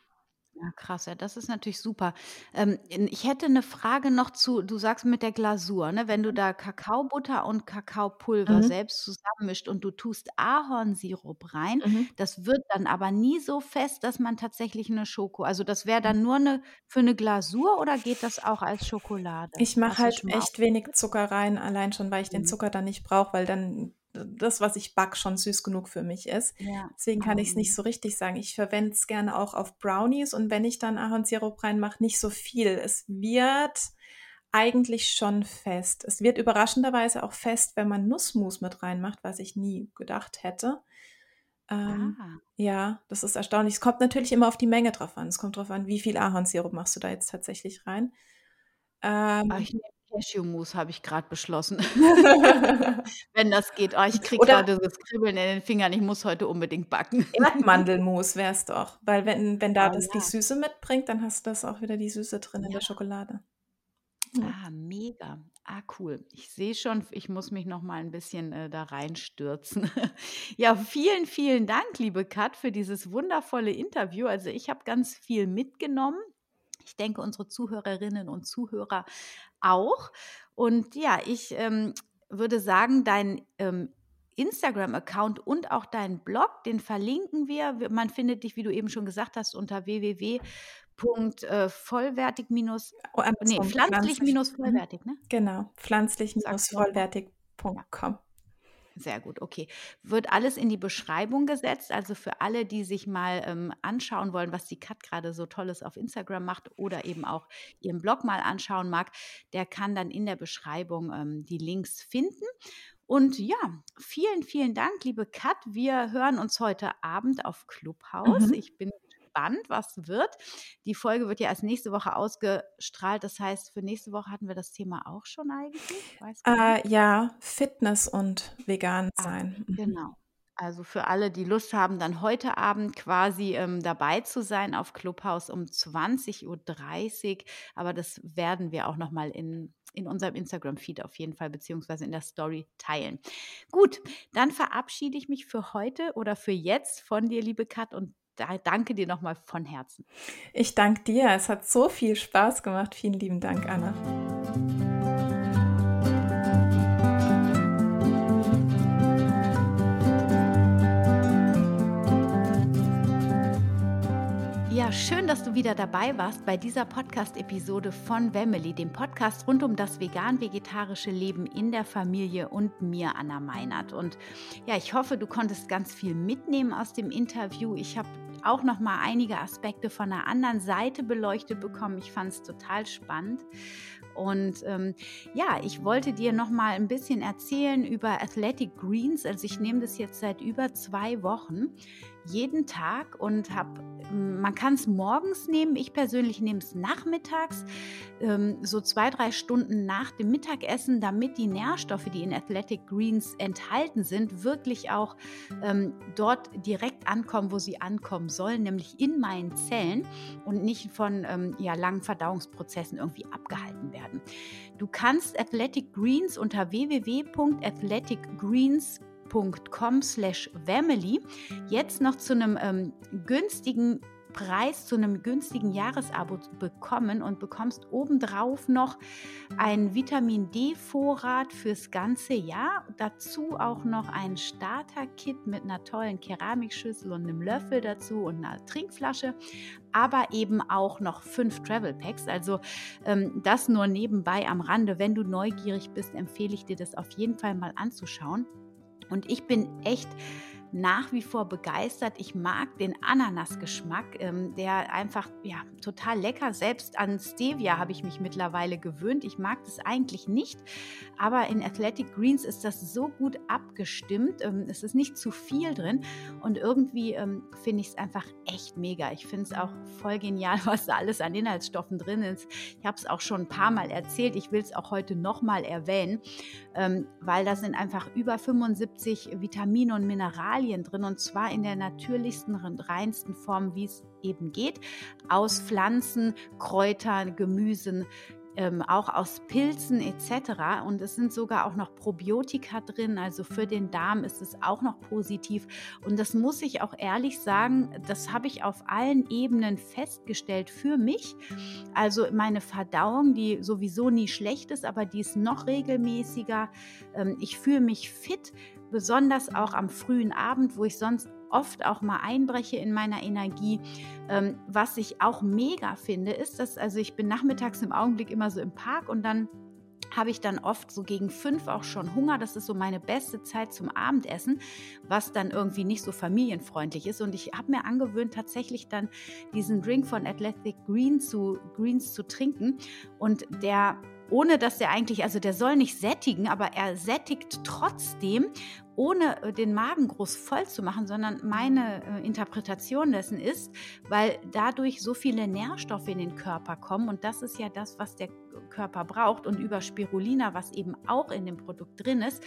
Ja, krass, ja, das ist natürlich super. Ähm, ich hätte eine Frage noch zu du sagst mit der Glasur, ne? Wenn du da Kakaobutter und Kakaopulver Mhm. selbst zusammenmischt und du tust Ahornsirup rein, Mhm. das wird dann aber nie so fest, dass man tatsächlich eine Schoko also, das wäre dann nur eine für eine Glasur oder geht das auch als Schokolade? Ich mache halt echt wenig Zucker rein, allein schon, weil ich den mhm. Zucker dann nicht brauche, weil dann das, was ich back, schon süß genug für mich ist. Ja. Deswegen kann ich es nicht so richtig sagen. Ich verwende es gerne auch auf Brownies und wenn ich dann Ahornsirup reinmache, nicht so viel. Es wird eigentlich schon fest. Es wird überraschenderweise auch fest, wenn man Nussmus mit reinmacht, was ich nie gedacht hätte. Ähm, ah. Ja, das ist erstaunlich. Es kommt natürlich immer auf die Menge drauf an. Es kommt drauf an, wie viel Ahornsirup machst du da jetzt tatsächlich rein. Ähm, ich nehme Cashewmus habe ich gerade beschlossen. (laughs) (laughs) Wenn das geht. Oh, ich kriege gerade das Kribbeln in den Fingern. Ich muss heute unbedingt backen. (laughs) Erdmandelmus wäre es doch. Weil wenn, wenn da oh, das ja. die Süße mitbringt, dann hast du das auch wieder die Süße drin ja. in der Schokolade. Ja. Ah, mega. Ah, cool. Ich sehe schon, ich muss mich noch mal ein bisschen äh, da reinstürzen. ja, vielen, vielen Dank, liebe Kat, für dieses wundervolle Interview. Also ich habe ganz viel mitgenommen. Ich denke, unsere Zuhörerinnen und Zuhörer auch. Und ja, ich ähm, würde sagen, dein ähm, Instagram-Account und auch deinen Blog, den verlinken wir. Man findet dich, wie du eben schon gesagt hast, unter www.vollwertig- äh, oh, nee, pflanzlich-vollwertig, ne? Genau, pflanzlich-vollwertig.com. Sehr gut, okay. Wird alles in die Beschreibung gesetzt. Also für alle, die sich mal ähm, anschauen wollen, was die Kat gerade so Tolles auf Instagram macht oder eben auch ihren Blog mal anschauen mag, der kann dann in der Beschreibung ähm, die Links finden. Und ja, vielen, vielen Dank, liebe Kat. Wir hören uns heute Abend auf Clubhouse. Mhm. Ich bin gespannt, was wird. Die Folge wird ja erst nächste Woche ausgestrahlt. Das heißt, für nächste Woche hatten wir das Thema auch schon eigentlich. Äh, ja, Fitness und vegan ah, sein. Ah, genau. Also für alle, die Lust haben, dann heute Abend quasi ähm, dabei zu sein auf Clubhouse um 20.30 Uhr. Aber das werden wir auch nochmal in, in unserem Instagram-Feed auf jeden Fall, beziehungsweise in der Story teilen. Gut, dann verabschiede ich mich für heute oder für jetzt von dir, liebe Kat, und danke dir nochmal von Herzen. Ich danke dir. Es hat so viel Spaß gemacht. Vielen lieben Dank, Anna. schön, dass du wieder dabei warst bei dieser Podcast-Episode von Family, dem Podcast rund um das vegan-vegetarische Leben in der Familie und mir, Anna Meinert. Und ja, ich hoffe, du konntest ganz viel mitnehmen aus dem Interview. Ich habe auch noch mal einige Aspekte von einer anderen Seite beleuchtet bekommen. Ich fand es total spannend. Und ähm, ja, ich wollte dir noch mal ein bisschen erzählen über Athletic Greens. Also ich nehme das jetzt seit über zwei Wochen jeden Tag und habe, man kann es morgens nehmen, ich persönlich nehme es nachmittags, ähm, so zwei, drei Stunden nach dem Mittagessen, damit die Nährstoffe, die in Athletic Greens enthalten sind, wirklich auch ähm, dort direkt ankommen, wo sie ankommen sollen, nämlich in meinen Zellen und nicht von ähm, ja, langen Verdauungsprozessen irgendwie abgehalten werden. Du kannst Athletic Greens unter www.athleticgreens.com patreon.com slash family jetzt noch zu einem ähm, günstigen Preis zu einem günstigen Jahresabo bekommen und bekommst obendrauf noch einen Vitamin D-Vorrat fürs ganze Jahr. Dazu auch noch ein Starter-Kit mit einer tollen Keramikschüssel und einem Löffel dazu und einer Trinkflasche, aber eben auch noch fünf Travel Packs. Also ähm, das nur nebenbei am Rande. Wenn du neugierig bist, empfehle ich dir das auf jeden Fall mal anzuschauen. Und ich bin echt nach wie vor begeistert. Ich mag den Ananasgeschmack, ähm, der einfach ja total lecker. Selbst an Stevia habe ich mich mittlerweile gewöhnt. Ich mag das eigentlich nicht, aber in Athletic Greens ist das so gut abgestimmt. Ähm, es ist nicht zu viel drin und irgendwie ähm, finde ich es einfach echt mega. Ich finde es auch voll genial, (laughs) was da alles an Inhaltsstoffen drin ist. Ich habe es auch schon ein paar Mal erzählt. Ich will es auch heute nochmal erwähnen, ähm, weil da sind einfach über 75 Vitamine und Mineralien Mineralien drin und zwar in der natürlichsten und reinsten Form, wie es eben geht, aus Pflanzen, Kräutern, Gemüsen, ähm, auch aus Pilzen etc. Und es sind sogar auch noch Probiotika drin, also für den Darm ist es auch noch positiv. Und das muss ich auch ehrlich sagen, das habe ich auf allen Ebenen festgestellt für mich. Also meine Verdauung, die sowieso nie schlecht ist, aber die ist noch regelmäßiger. Ähm, ich fühle mich fit besonders auch am frühen Abend, wo ich sonst oft auch mal einbreche in meiner Energie. Ähm, was ich auch mega finde, ist, dass also ich bin nachmittags im Augenblick immer so im Park und dann habe ich dann oft so gegen fünf auch schon Hunger. Das ist so meine beste Zeit zum Abendessen, was dann irgendwie nicht so familienfreundlich ist. Und ich habe mir angewöhnt, tatsächlich dann diesen Drink von Athletic Green zu, Greens zu trinken. Und der ohne dass der eigentlich, also der soll nicht sättigen, aber er sättigt trotzdem ohne äh, den Magen groß voll zu machen, sondern meine äh, Interpretation dessen ist, weil dadurch so viele Nährstoffe in den Körper kommen und das ist ja das, was der Körper braucht und über Spirulina, was eben auch in dem Produkt drin ist,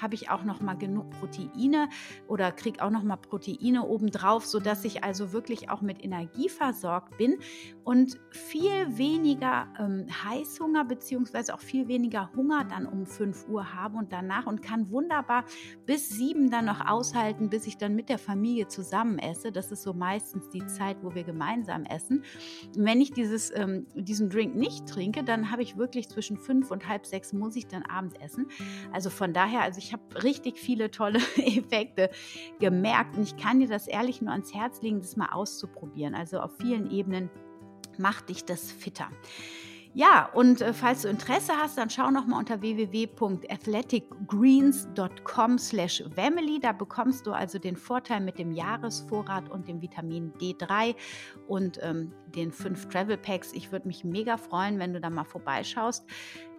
habe ich auch noch mal genug Proteine oder kriege auch noch mal Proteine obendrauf, sodass ich also wirklich auch mit Energie versorgt bin und viel weniger ähm, Heißhunger beziehungsweise auch viel weniger Hunger dann um 5 Uhr habe und danach und kann wunderbar bis bis sieben dann noch aushalten, bis ich dann mit der Familie zusammen esse. Das ist so meistens die Zeit, wo wir gemeinsam essen. Wenn ich dieses, ähm, diesen Drink nicht trinke, dann habe ich wirklich zwischen fünf und halb sechs muss ich dann Abend essen. Also von daher, also ich habe richtig viele tolle (laughs) Effekte gemerkt und ich kann dir das ehrlich nur ans Herz legen, das mal auszuprobieren. Also auf vielen Ebenen macht dich das fitter. Ja, und äh, falls du Interesse hast, dann schau noch mal unter www.athleticgreens.com slash family. Da bekommst du also den Vorteil mit dem Jahresvorrat und dem Vitamin D3 und ähm, den fünf Travel Packs. Ich würde mich mega freuen, wenn du da mal vorbeischaust.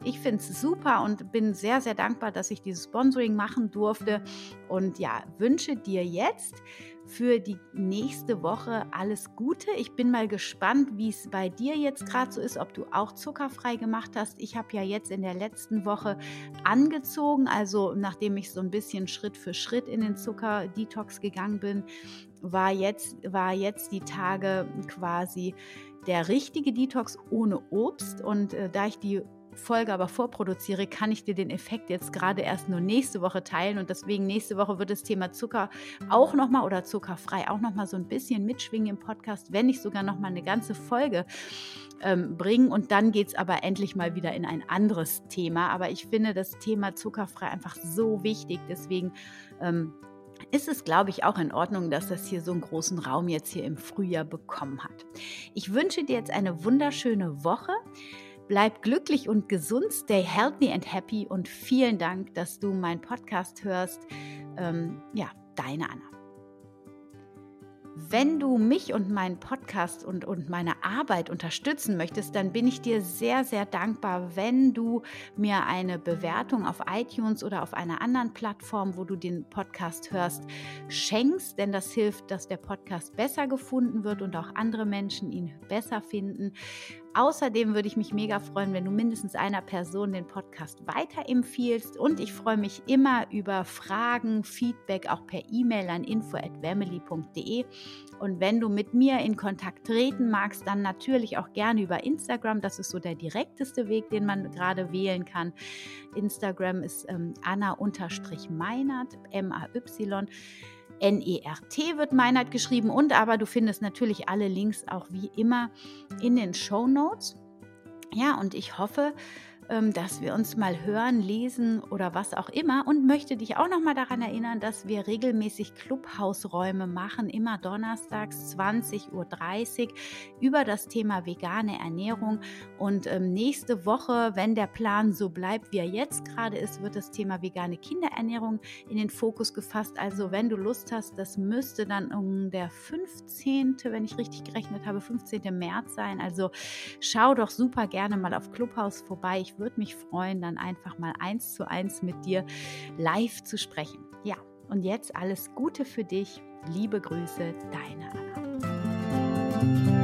Ich finde es super und bin sehr, sehr dankbar, dass ich dieses Sponsoring machen durfte. Und ja, wünsche dir jetzt für die nächste Woche alles Gute. Ich bin mal gespannt, wie es bei dir jetzt gerade so ist, ob du auch zuckerfrei gemacht hast. Ich habe ja jetzt in der letzten Woche angezogen, also nachdem ich so ein bisschen Schritt für Schritt in den Zucker-Detox gegangen bin, war jetzt, war jetzt die Tage quasi der richtige Detox ohne Obst. Und äh, da ich die Folge aber vorproduziere, kann ich dir den Effekt jetzt gerade erst nur nächste Woche teilen und deswegen nächste Woche wird das Thema Zucker auch nochmal oder zuckerfrei auch nochmal so ein bisschen mitschwingen im Podcast, wenn nicht sogar nochmal eine ganze Folge ähm, bringen und dann geht es aber endlich mal wieder in ein anderes Thema. Aber ich finde das Thema zuckerfrei einfach so wichtig, deswegen ähm, ist es, glaube ich, auch in Ordnung, dass das hier so einen großen Raum jetzt hier im Frühjahr bekommen hat. Ich wünsche dir jetzt eine wunderschöne Woche. Bleib glücklich und gesund, stay healthy and happy und vielen Dank, dass du meinen Podcast hörst. Ähm, ja, deine Anna. Wenn du mich und meinen Podcast und, und meine Arbeit unterstützen möchtest, dann bin ich dir sehr, sehr dankbar, wenn du mir eine Bewertung auf iTunes oder auf einer anderen Plattform, wo du den Podcast hörst, schenkst, denn das hilft, dass der Podcast besser gefunden wird und auch andere Menschen ihn besser finden. Außerdem würde ich mich mega freuen, wenn du mindestens einer Person den Podcast weiterempfiehlst. Und ich freue mich immer über Fragen, Feedback, auch per E-Mail an info.family.de. Und wenn du mit mir in Kontakt treten magst, dann natürlich auch gerne über Instagram. Das ist so der direkteste Weg, den man gerade wählen kann. Instagram ist ähm, Anna-Meinert, M-A-Y. N-E-R-T wird Meinert geschrieben und aber du findest natürlich alle Links auch wie immer in den Show Notes. Ja, und ich hoffe, dass wir uns mal hören, lesen oder was auch immer und möchte dich auch noch mal daran erinnern, dass wir regelmäßig Clubhausräume machen, immer donnerstags 20.30 Uhr über das Thema vegane Ernährung und ähm, nächste Woche, wenn der Plan so bleibt, wie er jetzt gerade ist, wird das Thema vegane Kinderernährung in den Fokus gefasst. Also wenn du Lust hast, das müsste dann um der 15., wenn ich richtig gerechnet habe, 15. März sein. Also schau doch super gerne mal auf Clubhaus vorbei. Würde mich freuen, dann einfach mal eins zu eins mit dir live zu sprechen. Ja, und jetzt alles Gute für dich. Liebe Grüße, deine Anna.